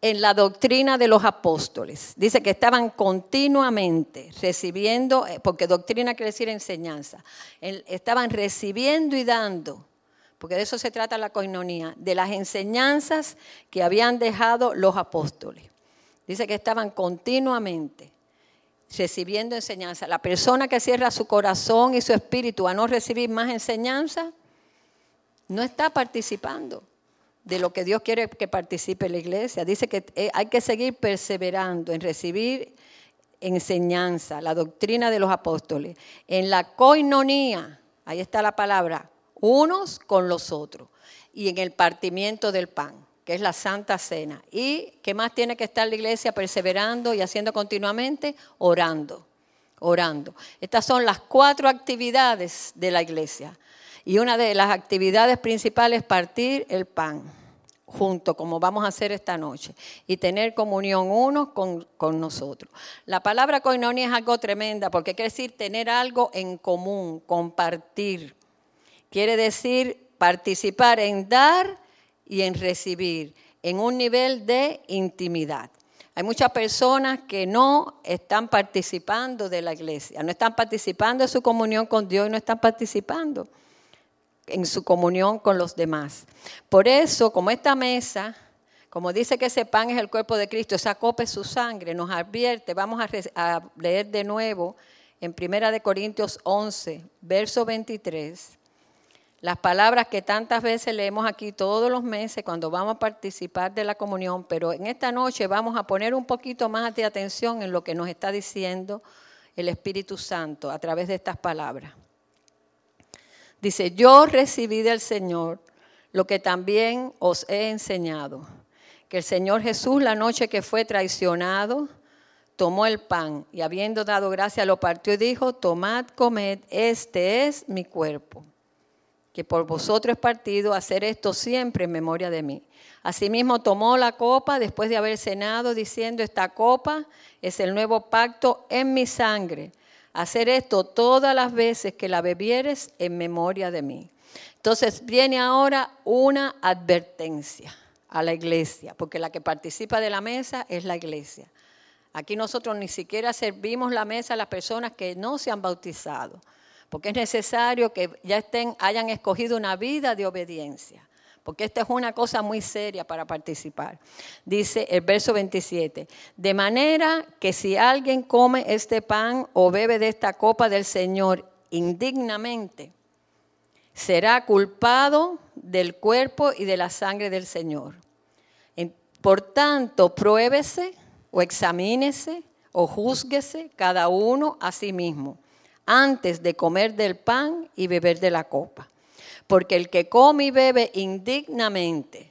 en la doctrina de los apóstoles. Dice que estaban continuamente recibiendo, eh, porque doctrina quiere decir enseñanza, estaban recibiendo y dando, porque de eso se trata la coinonía, de las enseñanzas que habían dejado los apóstoles. Dice que estaban continuamente recibiendo enseñanza. La persona que cierra su corazón y su espíritu a no recibir más enseñanza, no está participando de lo que Dios quiere que participe la iglesia. Dice que eh, hay que seguir perseverando en recibir enseñanza, la doctrina de los apóstoles, en la coinonía, ahí está la palabra, unos con los otros, y en el partimiento del pan, que es la santa cena. ¿Y qué más tiene que estar la iglesia perseverando y haciendo continuamente? Orando, orando. Estas son las cuatro actividades de la iglesia. Y una de las actividades principales es partir el pan juntos, como vamos a hacer esta noche, y tener comunión unos con, con, nosotros. La palabra koinonia es algo tremenda, porque quiere decir tener algo en común, compartir. Quiere decir participar en dar y en recibir, en un nivel de intimidad. Hay muchas personas que no están participando de la iglesia, no están participando de su comunión con Dios y no están participando en su comunión con los demás. Por eso, como esta mesa, como dice que ese pan es el cuerpo de Cristo, esa copa es su sangre, nos advierte, vamos a, leer de nuevo en 1 de Corintios 11, verso 23. Las palabras que tantas veces leemos aquí todos los meses cuando vamos a participar de la comunión, pero en esta noche vamos a poner un poquito más de atención en lo que nos está diciendo el Espíritu Santo a través de estas palabras. Dice, yo recibí del Señor lo que también os he enseñado, que el Señor Jesús la noche que fue traicionado, tomó el pan y habiendo dado gracia lo partió y dijo, tomad, comed, este es mi cuerpo que por vosotros es partido, hacer esto siempre en memoria de mí. Asimismo tomó la copa después de haber cenado, diciendo, esta copa es el nuevo pacto en mi sangre. Hacer esto todas las veces que la bebieres en memoria de mí. Entonces viene ahora una advertencia a la iglesia, porque la que participa de la mesa es la iglesia. Aquí nosotros ni siquiera servimos la mesa a las personas que no se han bautizado porque es necesario que ya estén, hayan escogido una vida de obediencia, porque esta es una cosa muy seria para participar. Dice el verso 27, de manera que si alguien come este pan o bebe de esta copa del Señor indignamente, será culpado del cuerpo y de la sangre del Señor. Por tanto, pruébese o examínese o júzguese cada uno a sí mismo antes de comer del pan y beber de la copa. Porque el que come y bebe indignamente,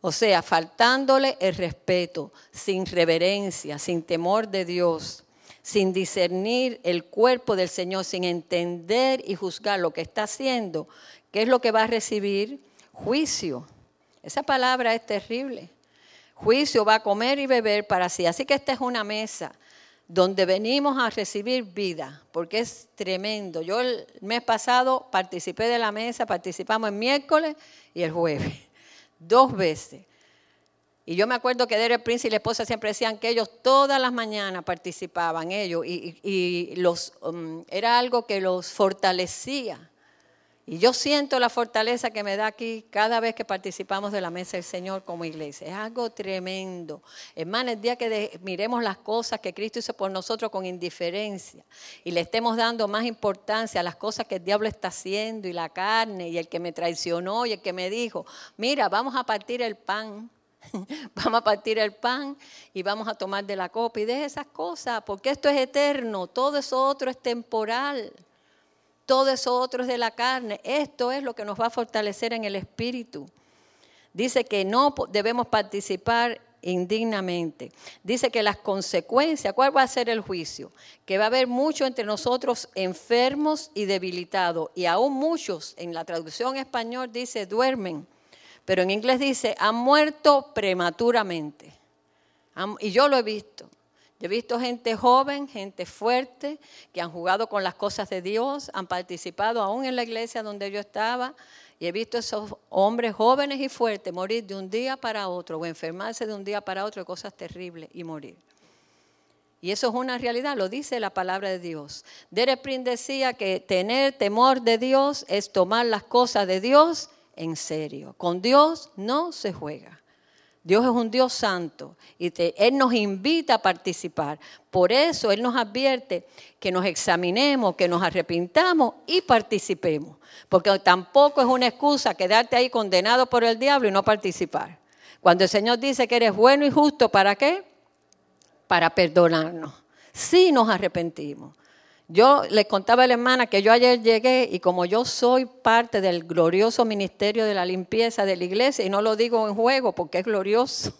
o sea, faltándole el respeto, sin reverencia, sin temor de Dios, sin discernir el cuerpo del Señor, sin entender y juzgar lo que está haciendo, ¿qué es lo que va a recibir? Juicio. Esa palabra es terrible. Juicio va a comer y beber para sí. Así que esta es una mesa donde venimos a recibir vida, porque es tremendo. Yo el mes pasado participé de la mesa, participamos el miércoles y el jueves, (laughs) dos veces. Y yo me acuerdo que Derek Prince y la esposa siempre decían que ellos todas las mañanas participaban, ellos, y, los, um, era algo que los fortalecía. Y yo siento la fortaleza que me da aquí cada vez que participamos de la mesa del Señor como iglesia. Es algo tremendo. Hermano, el día que miremos las cosas que Cristo hizo por nosotros con indiferencia y le estemos dando más importancia a las cosas que el diablo está haciendo y la carne y el que me traicionó y el que me dijo, mira, vamos a partir el pan. (laughs) vamos a partir el pan y vamos a tomar de la copa y de esas cosas, porque esto es eterno, todo eso otro es temporal todo eso otro es de la carne. Esto es lo que nos va a fortalecer en el espíritu. Dice que no debemos participar indignamente. Dice que las consecuencias, ¿cuál va a ser el juicio? Que va a haber muchos entre nosotros enfermos y debilitados. Y aún muchos, en la traducción español dice duermen, pero en inglés dice han muerto prematuramente. Y yo lo he visto. Yo he visto gente joven, gente fuerte, que han jugado con las cosas de Dios, han participado aún en la iglesia donde yo estaba, y he visto esos hombres jóvenes y fuertes morir de un día para otro o enfermarse de un día para otro cosas terribles y morir. Y eso es una realidad, lo dice la palabra de Dios. Derek decía que tener temor de Dios es tomar las cosas de Dios en serio. Con Dios no se juega. Dios es un Dios santo y Él nos invita a participar. Por eso Él nos advierte que nos examinemos, que nos arrepintamos y participemos. Porque tampoco es una excusa quedarte ahí condenado por el diablo y no participar. Cuando el Señor dice que eres bueno y justo, ¿para qué? Para perdonarnos. Si nos arrepentimos. Yo les contaba a la hermana que yo ayer llegué y como yo soy parte del glorioso ministerio de la limpieza de la iglesia, y no lo digo en juego porque es glorioso,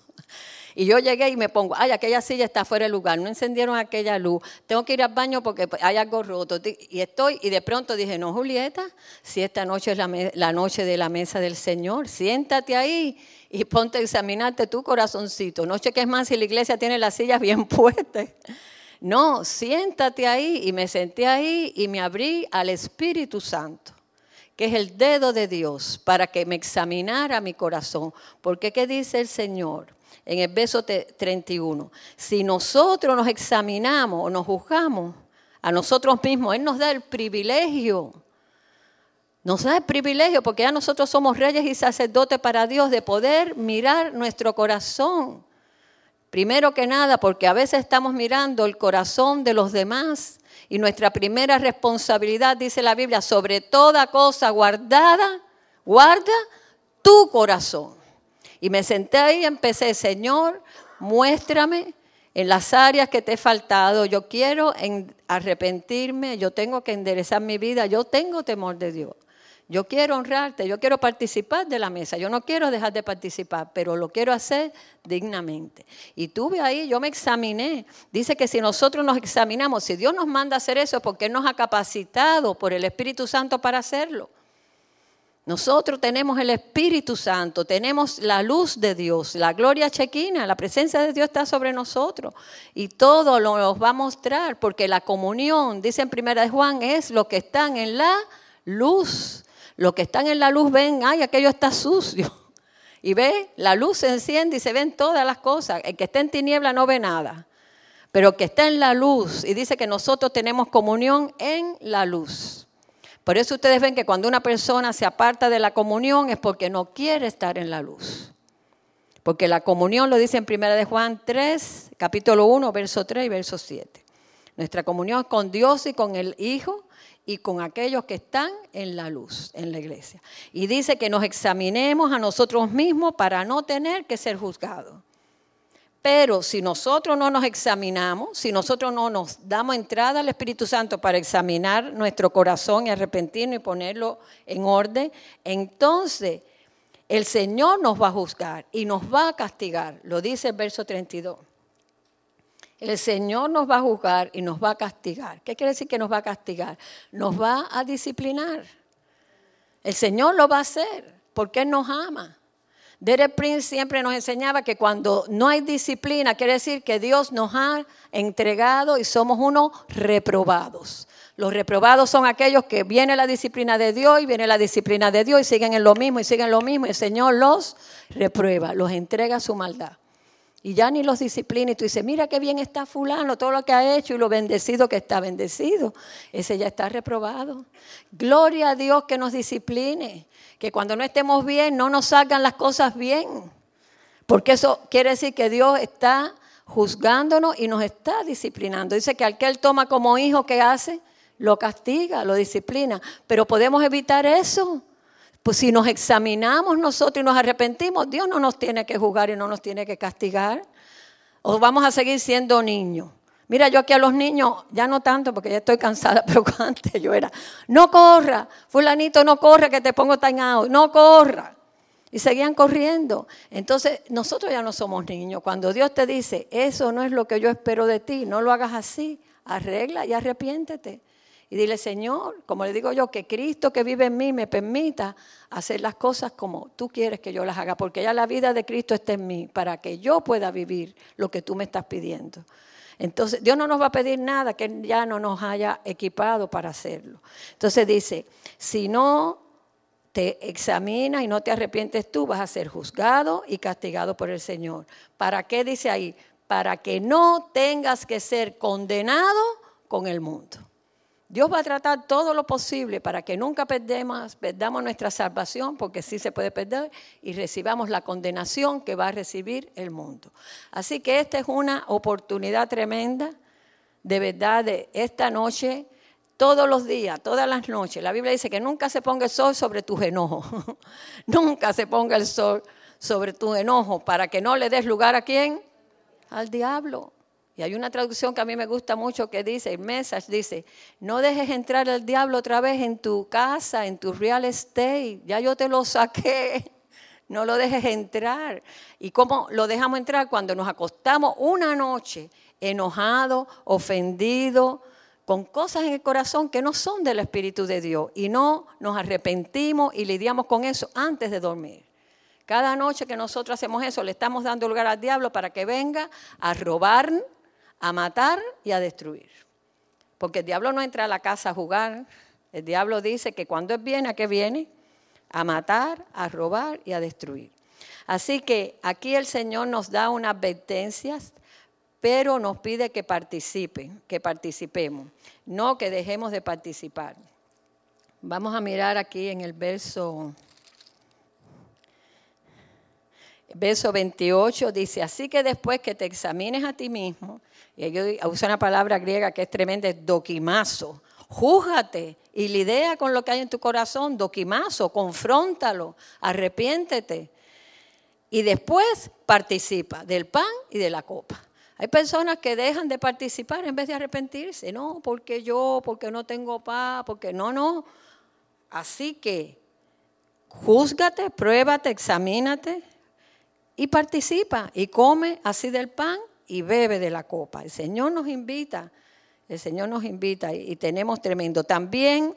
Y yo llegué y me pongo, ay, aquella silla está fuera de lugar, no encendieron aquella luz, tengo que ir al baño porque hay algo roto. Y estoy, y de pronto dije, no, Julieta, si esta noche es la, la noche de la mesa del Señor, siéntate ahí y ponte a examinarte tu corazoncito. Noche que es más si la iglesia tiene las sillas bien (laughs) puestas. No, siéntate ahí y me senté ahí y me abrí al Espíritu Santo, que es el dedo de Dios, para que me examinara mi corazón. Porque ¿qué dice el Señor? En el verso 31, si nosotros nos examinamos o nos juzgamos a nosotros mismos, Él nos da el privilegio nos da el privilegio, porque ya nosotros somos reyes y sacerdotes para Dios, de poder mirar nuestro corazón. Primero que nada, porque a veces estamos mirando el corazón de los demás y nuestra primera responsabilidad, dice la Biblia, sobre toda cosa guardada, guarda tu corazón. Y me senté ahí y empecé, Señor, muéstrame en las áreas que te he faltado. Yo quiero arrepentirme, yo tengo que enderezar mi vida, yo tengo temor de Dios. Yo quiero honrarte, yo quiero participar de la mesa, yo no quiero dejar de participar, pero lo quiero hacer dignamente. Y tuve ahí, yo me examiné. Dice que si nosotros nos examinamos, si Dios nos manda hacer eso, porque Él nos ha capacitado por el Espíritu Santo para hacerlo. Nosotros tenemos el Espíritu Santo, tenemos la luz de Dios, la gloria chequina, la presencia de Dios está sobre nosotros y todo lo va a mostrar porque la comunión, dice en primera de Juan, es lo que están en la luz. Los que están en la luz ven, ay, aquello está sucio. (laughs) Y ve, la luz se enciende y se ven todas las cosas. El que está en tiniebla no ve nada. Pero el que está en la luz, y dice que nosotros tenemos comunión en la luz. Por eso ustedes ven que cuando una persona se aparta de la comunión es porque no quiere estar en la luz. Porque la comunión lo dice en 1 de Juan 3, capítulo 1, verso 3 y verso 7. Nuestra comunión con Dios y con el Hijo y con aquellos que están en la luz, en la iglesia. Y dice que nos examinemos a nosotros mismos para no tener que ser juzgados. Pero si nosotros no nos examinamos, si nosotros no nos damos entrada al Espíritu Santo para examinar nuestro corazón y arrepentirnos y ponerlo en orden, entonces el Señor nos va a juzgar y nos va a castigar. Lo dice el verso 32 el Señor nos va a juzgar y nos va a castigar. ¿Qué quiere decir que nos va a castigar? Nos va a disciplinar. El Señor lo va a hacer porque Él nos ama. Derek Prince siempre nos enseñaba que cuando no hay disciplina, quiere decir que Dios nos ha entregado y somos unos reprobados. Los reprobados son aquellos que viene la disciplina de Dios y viene la disciplina de Dios y siguen en lo mismo y siguen lo mismo y el Señor los reprueba, los entrega su maldad. Y ya ni los disciplina y tú dices, mira qué bien está fulano, todo lo que ha hecho y lo bendecido que está bendecido. Ese ya está reprobado. Gloria a Dios que nos discipline, que cuando no estemos bien no nos salgan las cosas bien. Porque eso quiere decir que Dios está juzgándonos y nos está disciplinando. Dice que al que Él toma como hijo, ¿qué hace? Lo castiga, lo disciplina. Pero podemos evitar eso. Pues si nos examinamos nosotros y nos arrepentimos, Dios no nos tiene que juzgar y no nos tiene que castigar. O vamos a seguir siendo niños. Mira, yo aquí a los niños, ya no tanto porque ya estoy cansada, (laughs) pero antes yo era, no corra, fulanito, no corra que te pongo tan no corra. Y seguían corriendo. Entonces, nosotros ya no somos niños. Cuando Dios te dice, eso no es lo que yo espero de ti, no lo hagas así, arregla y arrepiéntete. Y dile, Señor, como le digo yo, que Cristo que vive en mí me permita hacer las cosas como tú quieres que yo las haga, porque ya la vida de Cristo está en mí, para que yo pueda vivir lo que tú me estás pidiendo. Entonces, Dios no nos va a pedir nada que ya no nos haya equipado para hacerlo. Entonces dice, si no te examinas y no te arrepientes tú, vas a ser juzgado y castigado por el Señor. ¿Para qué dice ahí? Para que no tengas que ser condenado con el mundo. Dios va a tratar todo lo posible para que nunca perdemos, perdamos nuestra salvación, porque sí se puede perder, y recibamos la condenación que va a recibir el mundo. Así que esta es una oportunidad tremenda, de verdad, de esta noche, todos los días, todas las noches. La Biblia dice que nunca se ponga el sol sobre tus enojos, (laughs) nunca se ponga el sol sobre tu enojo, para que no le des lugar a quién? Al diablo. Y hay una traducción que a mí me gusta mucho que dice, el message dice, no dejes entrar el diablo otra vez en tu casa, en tu real estate, ya yo te lo saqué. (laughs) no lo dejes entrar. ¿Y cómo lo dejamos entrar? Cuando nos acostamos una noche enojado, ofendido, con cosas en el corazón que no son del Espíritu de Dios y no nos arrepentimos y lidiamos con eso antes de dormir. Cada noche que nosotros hacemos eso, le estamos dando lugar al diablo para que venga a robar, a matar y a destruir. Porque el diablo no entra a la casa a jugar. El diablo dice que cuando viene, ¿a qué viene? A matar, a robar y a destruir. Así que aquí el Señor nos da unas advertencias, pero nos pide que participen, que participemos, no que dejemos de participar. Vamos a mirar aquí en el verso verso 28 dice, así que después que te examines a ti mismo, y ellos usa una palabra griega que es tremenda, es doquimazo, júzgate y lidia con lo que hay en tu corazón, doquimazo, confróntalo, arrepiéntete. Y después participa del pan y de la copa. Hay personas que dejan de participar en vez de arrepentirse. No, porque yo, porque no tengo paz, porque no, no. Así que júzgate, pruébate, examínate, y participa y come así del pan y bebe de la copa. El Señor nos invita, el Señor nos invita y, tenemos tremendo. También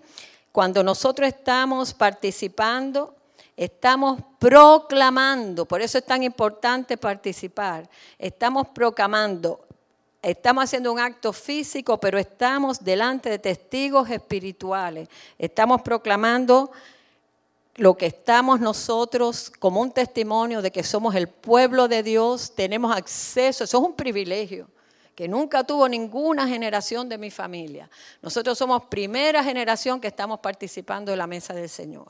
cuando nosotros estamos participando, estamos proclamando, por eso es tan importante participar, estamos proclamando, estamos haciendo un acto físico, pero estamos delante de testigos espirituales, estamos proclamando lo que estamos nosotros como un testimonio de que somos el pueblo de Dios, tenemos acceso, eso es un privilegio que nunca tuvo ninguna generación de mi familia. Nosotros somos primera generación que estamos participando de la mesa del Señor.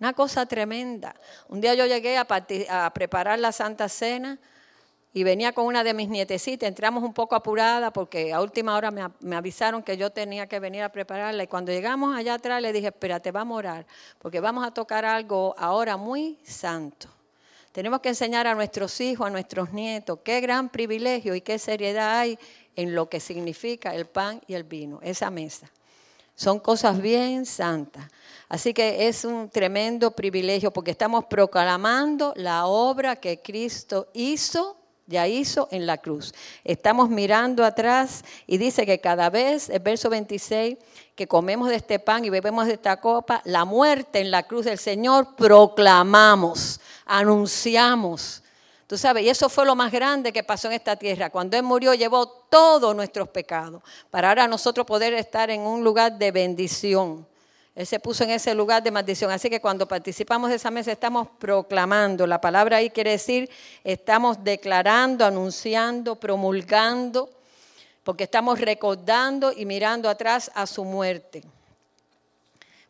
Una cosa tremenda. Un día yo llegué a, a preparar la Santa Cena y venía con una de mis nietecitas, entramos un poco apurada porque a última hora me, avisaron que yo tenía que venir a prepararla y cuando llegamos allá atrás le dije, espérate, vamos a orar, porque vamos a tocar algo ahora muy santo. Tenemos que enseñar a nuestros hijos, a nuestros nietos, qué gran privilegio y qué seriedad hay en lo que significa el pan y el vino, esa mesa. Son cosas bien santas. Así que es un tremendo privilegio porque estamos proclamando la obra que Cristo hizo ya hizo en la cruz. Estamos mirando atrás y dice que cada vez, el verso 26, que comemos de este pan y bebemos de esta copa, la muerte en la cruz del Señor proclamamos, anunciamos. Tú sabes, y eso fue lo más grande que pasó en esta tierra. Cuando Él murió, llevó todos nuestros pecados, para ahora nosotros poder estar en un lugar de bendición. Él se puso en ese lugar de maldición. Así que cuando participamos de esa mesa estamos proclamando. La palabra ahí quiere decir, estamos declarando, anunciando, promulgando, porque estamos recordando y mirando atrás a su muerte.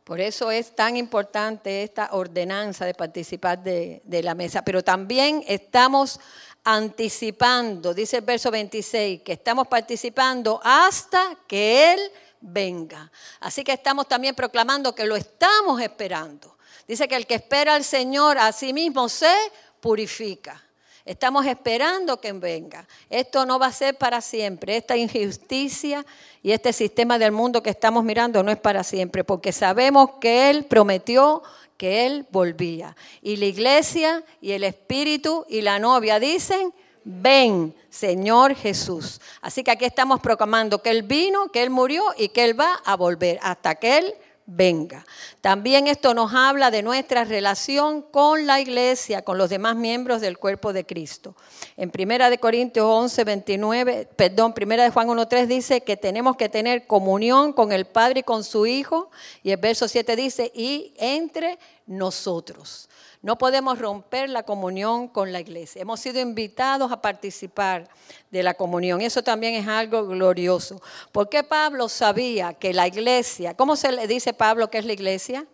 Por eso es tan importante esta ordenanza de participar de, de la mesa. Pero también estamos anticipando, dice el verso 26, que estamos participando hasta que Él venga. Así que estamos también proclamando que lo estamos esperando. Dice que el que espera al Señor a sí mismo se purifica. Estamos esperando que venga. Esto no va a ser para siempre. Esta injusticia y este sistema del mundo que estamos mirando no es para siempre, porque sabemos que Él prometió que Él volvía. Y la iglesia y el Espíritu y la novia dicen, ven, Señor Jesús. Así que aquí estamos proclamando que Él vino, que Él murió y que Él va a volver hasta que Él venga. También esto nos habla de nuestra relación con la iglesia, con los demás miembros del cuerpo de Cristo. En Primera de Corintios 11, 29, perdón, Primera de Juan 1, 3 dice que tenemos que tener comunión con el Padre y con su Hijo. Y el verso 7 dice, y entre nosotros. No podemos romper la comunión con la iglesia. Hemos sido invitados a participar de la comunión. Eso también es algo glorioso. ¿Por qué Pablo sabía que la iglesia, ¿cómo se le dice Pablo que es la iglesia?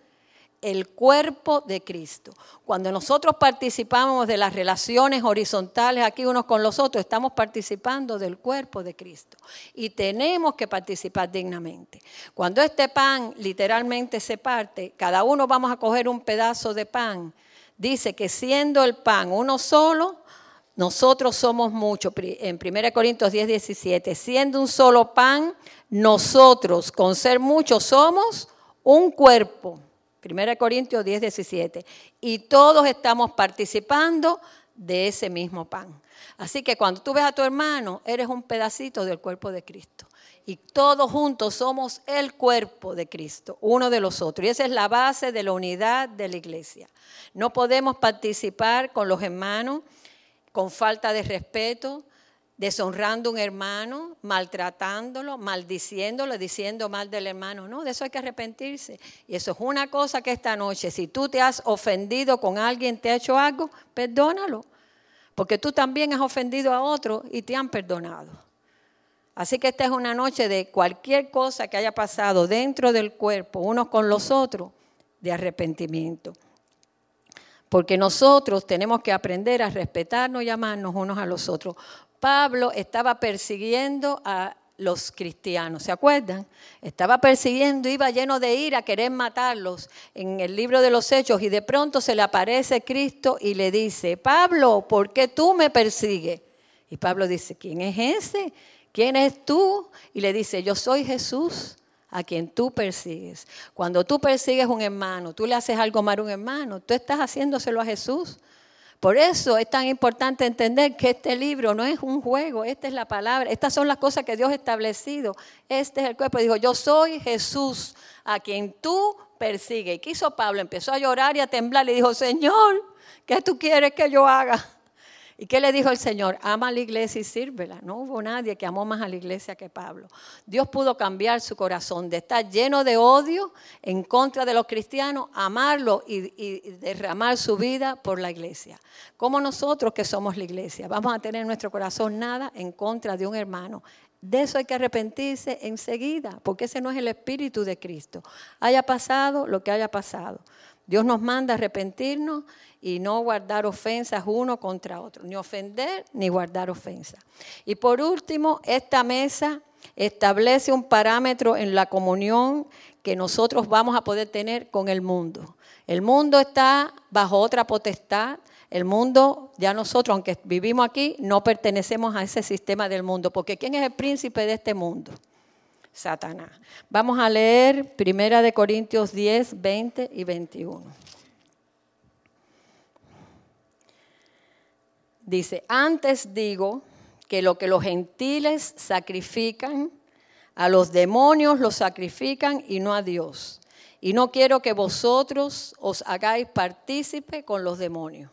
el cuerpo de Cristo. Cuando nosotros participamos de las relaciones horizontales aquí unos con los otros, estamos participando del cuerpo de Cristo. Y tenemos que participar dignamente. Cuando este pan literalmente se parte, cada uno vamos a coger un pedazo de pan dice que siendo el pan uno solo, nosotros somos muchos. En 1 Corintios 10, 17, siendo un solo pan, nosotros con ser muchos somos un cuerpo. 1 Corintios 10, 17. Y todos estamos participando de ese mismo pan. Así que cuando tú ves a tu hermano, eres un pedacito del cuerpo de Cristo. Y todos juntos somos el cuerpo de Cristo, uno de los otros. Y esa es la base de la unidad de la iglesia. No podemos participar con los hermanos con falta de respeto, deshonrando a un hermano, maltratándolo, maldiciéndolo, diciendo mal del hermano. No, de eso hay que arrepentirse. Y eso es una cosa que esta noche, si tú te has ofendido con alguien, te ha hecho algo, perdónalo. Porque tú también has ofendido a otro y te han perdonado. Así que esta es una noche de cualquier cosa que haya pasado dentro del cuerpo, unos con los otros, de arrepentimiento. Porque nosotros tenemos que aprender a respetarnos y amarnos unos a los otros. Pablo estaba persiguiendo a los cristianos, ¿se acuerdan? Estaba persiguiendo, iba lleno de ira querer matarlos en el libro de los Hechos y de pronto se le aparece Cristo y le dice, Pablo, ¿por qué tú me persigues? Y Pablo dice, ¿quién es ese? ¿Quién es tú? Y le dice, yo soy Jesús a quien tú persigues. Cuando tú persigues un hermano, tú le haces algo mal a un hermano, tú estás haciéndoselo a Jesús. Por eso es tan importante entender que este libro no es un juego, esta es la palabra, estas son las cosas que Dios ha establecido. Este es el cuerpo. Dijo, yo soy Jesús a quien tú persigues. ¿Y qué hizo Pablo? Empezó a llorar y a temblar. Le dijo, Señor, ¿qué tú quieres que yo haga? ¿Y qué le dijo el Señor? Ama a la iglesia y sírvela. No hubo nadie que amó más a la iglesia que Pablo. Dios pudo cambiar su corazón de estar lleno de odio en contra de los cristianos, amarlo y, derramar su vida por la iglesia. Como nosotros que somos la iglesia, vamos a tener en nuestro corazón nada en contra de un hermano. De eso hay que arrepentirse enseguida, porque ese no es el espíritu de Cristo. Haya pasado lo que haya pasado. Dios nos manda arrepentirnos y no guardar ofensas uno contra otro, ni ofender ni guardar ofensas. Y por último, esta mesa establece un parámetro en la comunión que nosotros vamos a poder tener con el mundo. El mundo está bajo otra potestad. El mundo, ya nosotros, aunque vivimos aquí, no pertenecemos a ese sistema del mundo, porque ¿quién es el príncipe de este mundo? Satanás. Vamos a leer Primera de Corintios 10, 20 y 21. Dice, antes digo que lo que los gentiles sacrifican, a los demonios los sacrifican y no a Dios. Y no quiero que vosotros os hagáis partícipe con los demonios.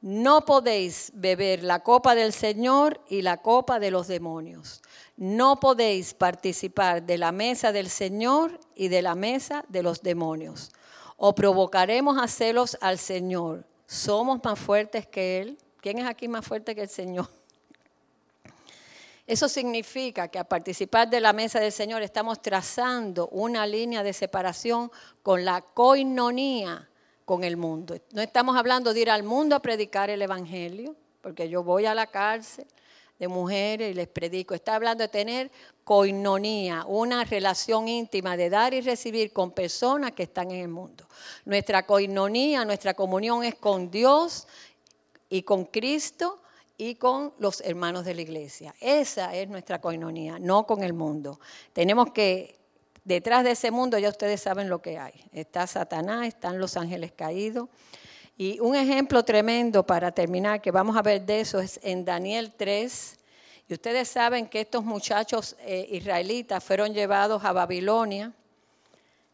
No podéis beber la copa del Señor y la copa de los demonios. No podéis participar de la mesa del Señor y de la mesa de los demonios. O provocaremos a celos al Señor. ¿Somos más fuertes que Él? ¿Quién es aquí más fuerte que el Señor? Eso significa que al participar de la mesa del Señor estamos trazando una línea de separación con la coinonía con el mundo. No estamos hablando de ir al mundo a predicar el Evangelio, porque yo voy a la cárcel de mujeres y les predico. Está hablando de tener coinonía, una relación íntima de dar y recibir con personas que están en el mundo. Nuestra coinonía, nuestra comunión es con Dios y con Cristo y con los hermanos de la iglesia. Esa es nuestra coinonía, no con el mundo. Tenemos que, detrás de ese mundo ya ustedes saben lo que hay. Está Satanás, están los ángeles caídos. Y un ejemplo tremendo para terminar, que vamos a ver de eso, es en Daniel 3. Y ustedes saben que estos muchachos eh, israelitas fueron llevados a Babilonia,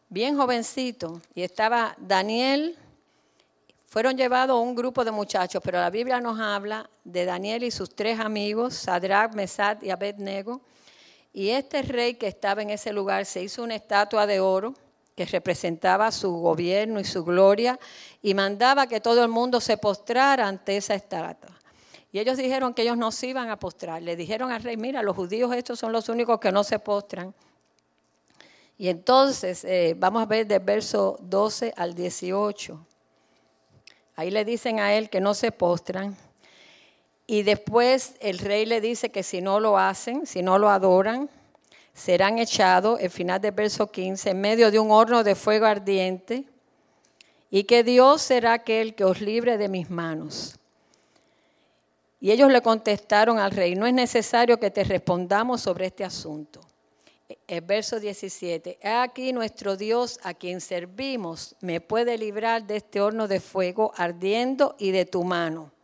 bien jovencitos, y estaba Daniel, fueron llevados un grupo de muchachos, pero la Biblia nos habla de Daniel y sus tres amigos, Sadrach, Mesad y Abednego. Y este rey que estaba en ese lugar se hizo una estatua de oro que representaba su gobierno y su gloria y mandaba que todo el mundo se postrara ante esa estatua. Y ellos dijeron que ellos no se iban a postrar. Le dijeron al rey, mira, los judíos estos son los únicos que no se postran. Y entonces, eh, vamos a ver del verso 12 al 18. Ahí le dicen a él que no se postran. Y después el rey le dice que si no lo hacen, si no lo adoran, serán echados, el final del verso 15, en medio de un horno de fuego ardiente, y que Dios será aquel que os libre de mis manos. Y ellos le contestaron al rey, no es necesario que te respondamos sobre este asunto. el verso 17. He aquí nuestro Dios a quien servimos me puede librar de este horno de fuego ardiendo y de tu mano.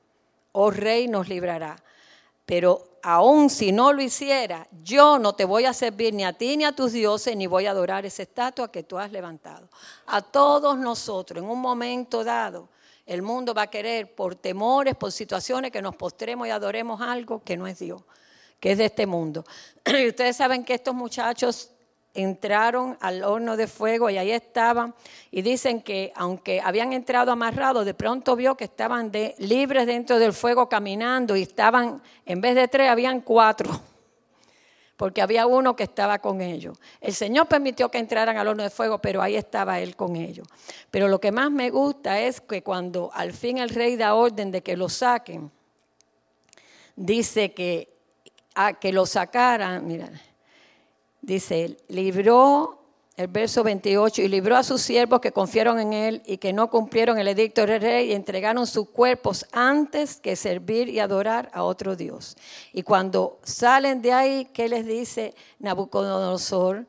Oh rey nos librará. Pero aun si no lo hiciera, yo no te voy a servir ni a ti ni a tus dioses, ni voy a adorar esa estatua que tú has levantado. A todos nosotros, en un momento dado, el mundo va a querer, por temores, por situaciones, que nos postremos y adoremos algo que no es Dios, que es de este mundo. (clears throat) Y ustedes saben que estos muchachos entraron al horno de fuego y ahí estaban y dicen que aunque habían entrado amarrados, de pronto vio que estaban de, libres dentro del fuego caminando y estaban, en vez de tres, habían cuatro, (laughs) porque había uno que estaba con ellos. El Señor permitió que entraran al horno de fuego, pero ahí estaba Él con ellos. Pero lo que más me gusta es que cuando al fin el rey da orden de que lo saquen, dice que a que lo sacaran, mira, dice, libró el verso 28, y libró a sus siervos que confiaron en él y que no cumplieron el edicto del rey y entregaron sus cuerpos antes que servir y adorar a otro Dios. Y cuando salen de ahí, ¿qué les dice Nabucodonosor?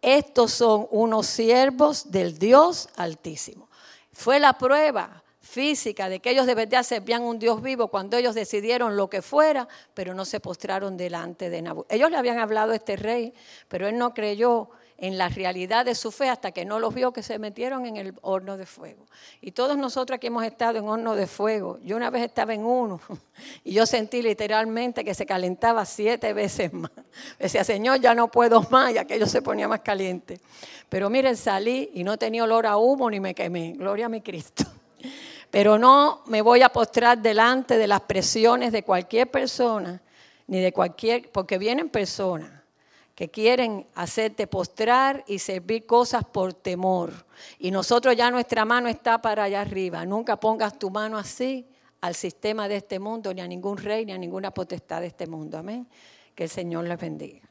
Estos son unos siervos del Dios altísimo. Fue la prueba física de que ellos de verdad servían un Dios vivo cuando ellos decidieron lo que fuera, pero no se postraron delante de Nabucodonosor. Ellos le habían hablado a este rey, pero él no creyó en la realidad de su fe hasta que no los vio que se metieron en el horno de fuego. Y todos nosotros aquí hemos estado en horno de fuego. Yo una vez estaba en uno (laughs) y yo sentí literalmente que se calentaba siete veces más. Decía, Señor, ya no puedo más y aquello se ponía más caliente. Pero miren, salí y no tenía olor a humo ni me quemé. Gloria a mi Cristo. Pero no me voy a postrar delante de las presiones de cualquier persona, ni de cualquier, porque vienen personas que quieren hacerte postrar y servir cosas por temor. Y nosotros ya nuestra mano está para allá arriba. Nunca pongas tu mano así al sistema de este mundo, ni a ningún rey, ni a ninguna potestad de este mundo. Amén. Que el Señor les bendiga.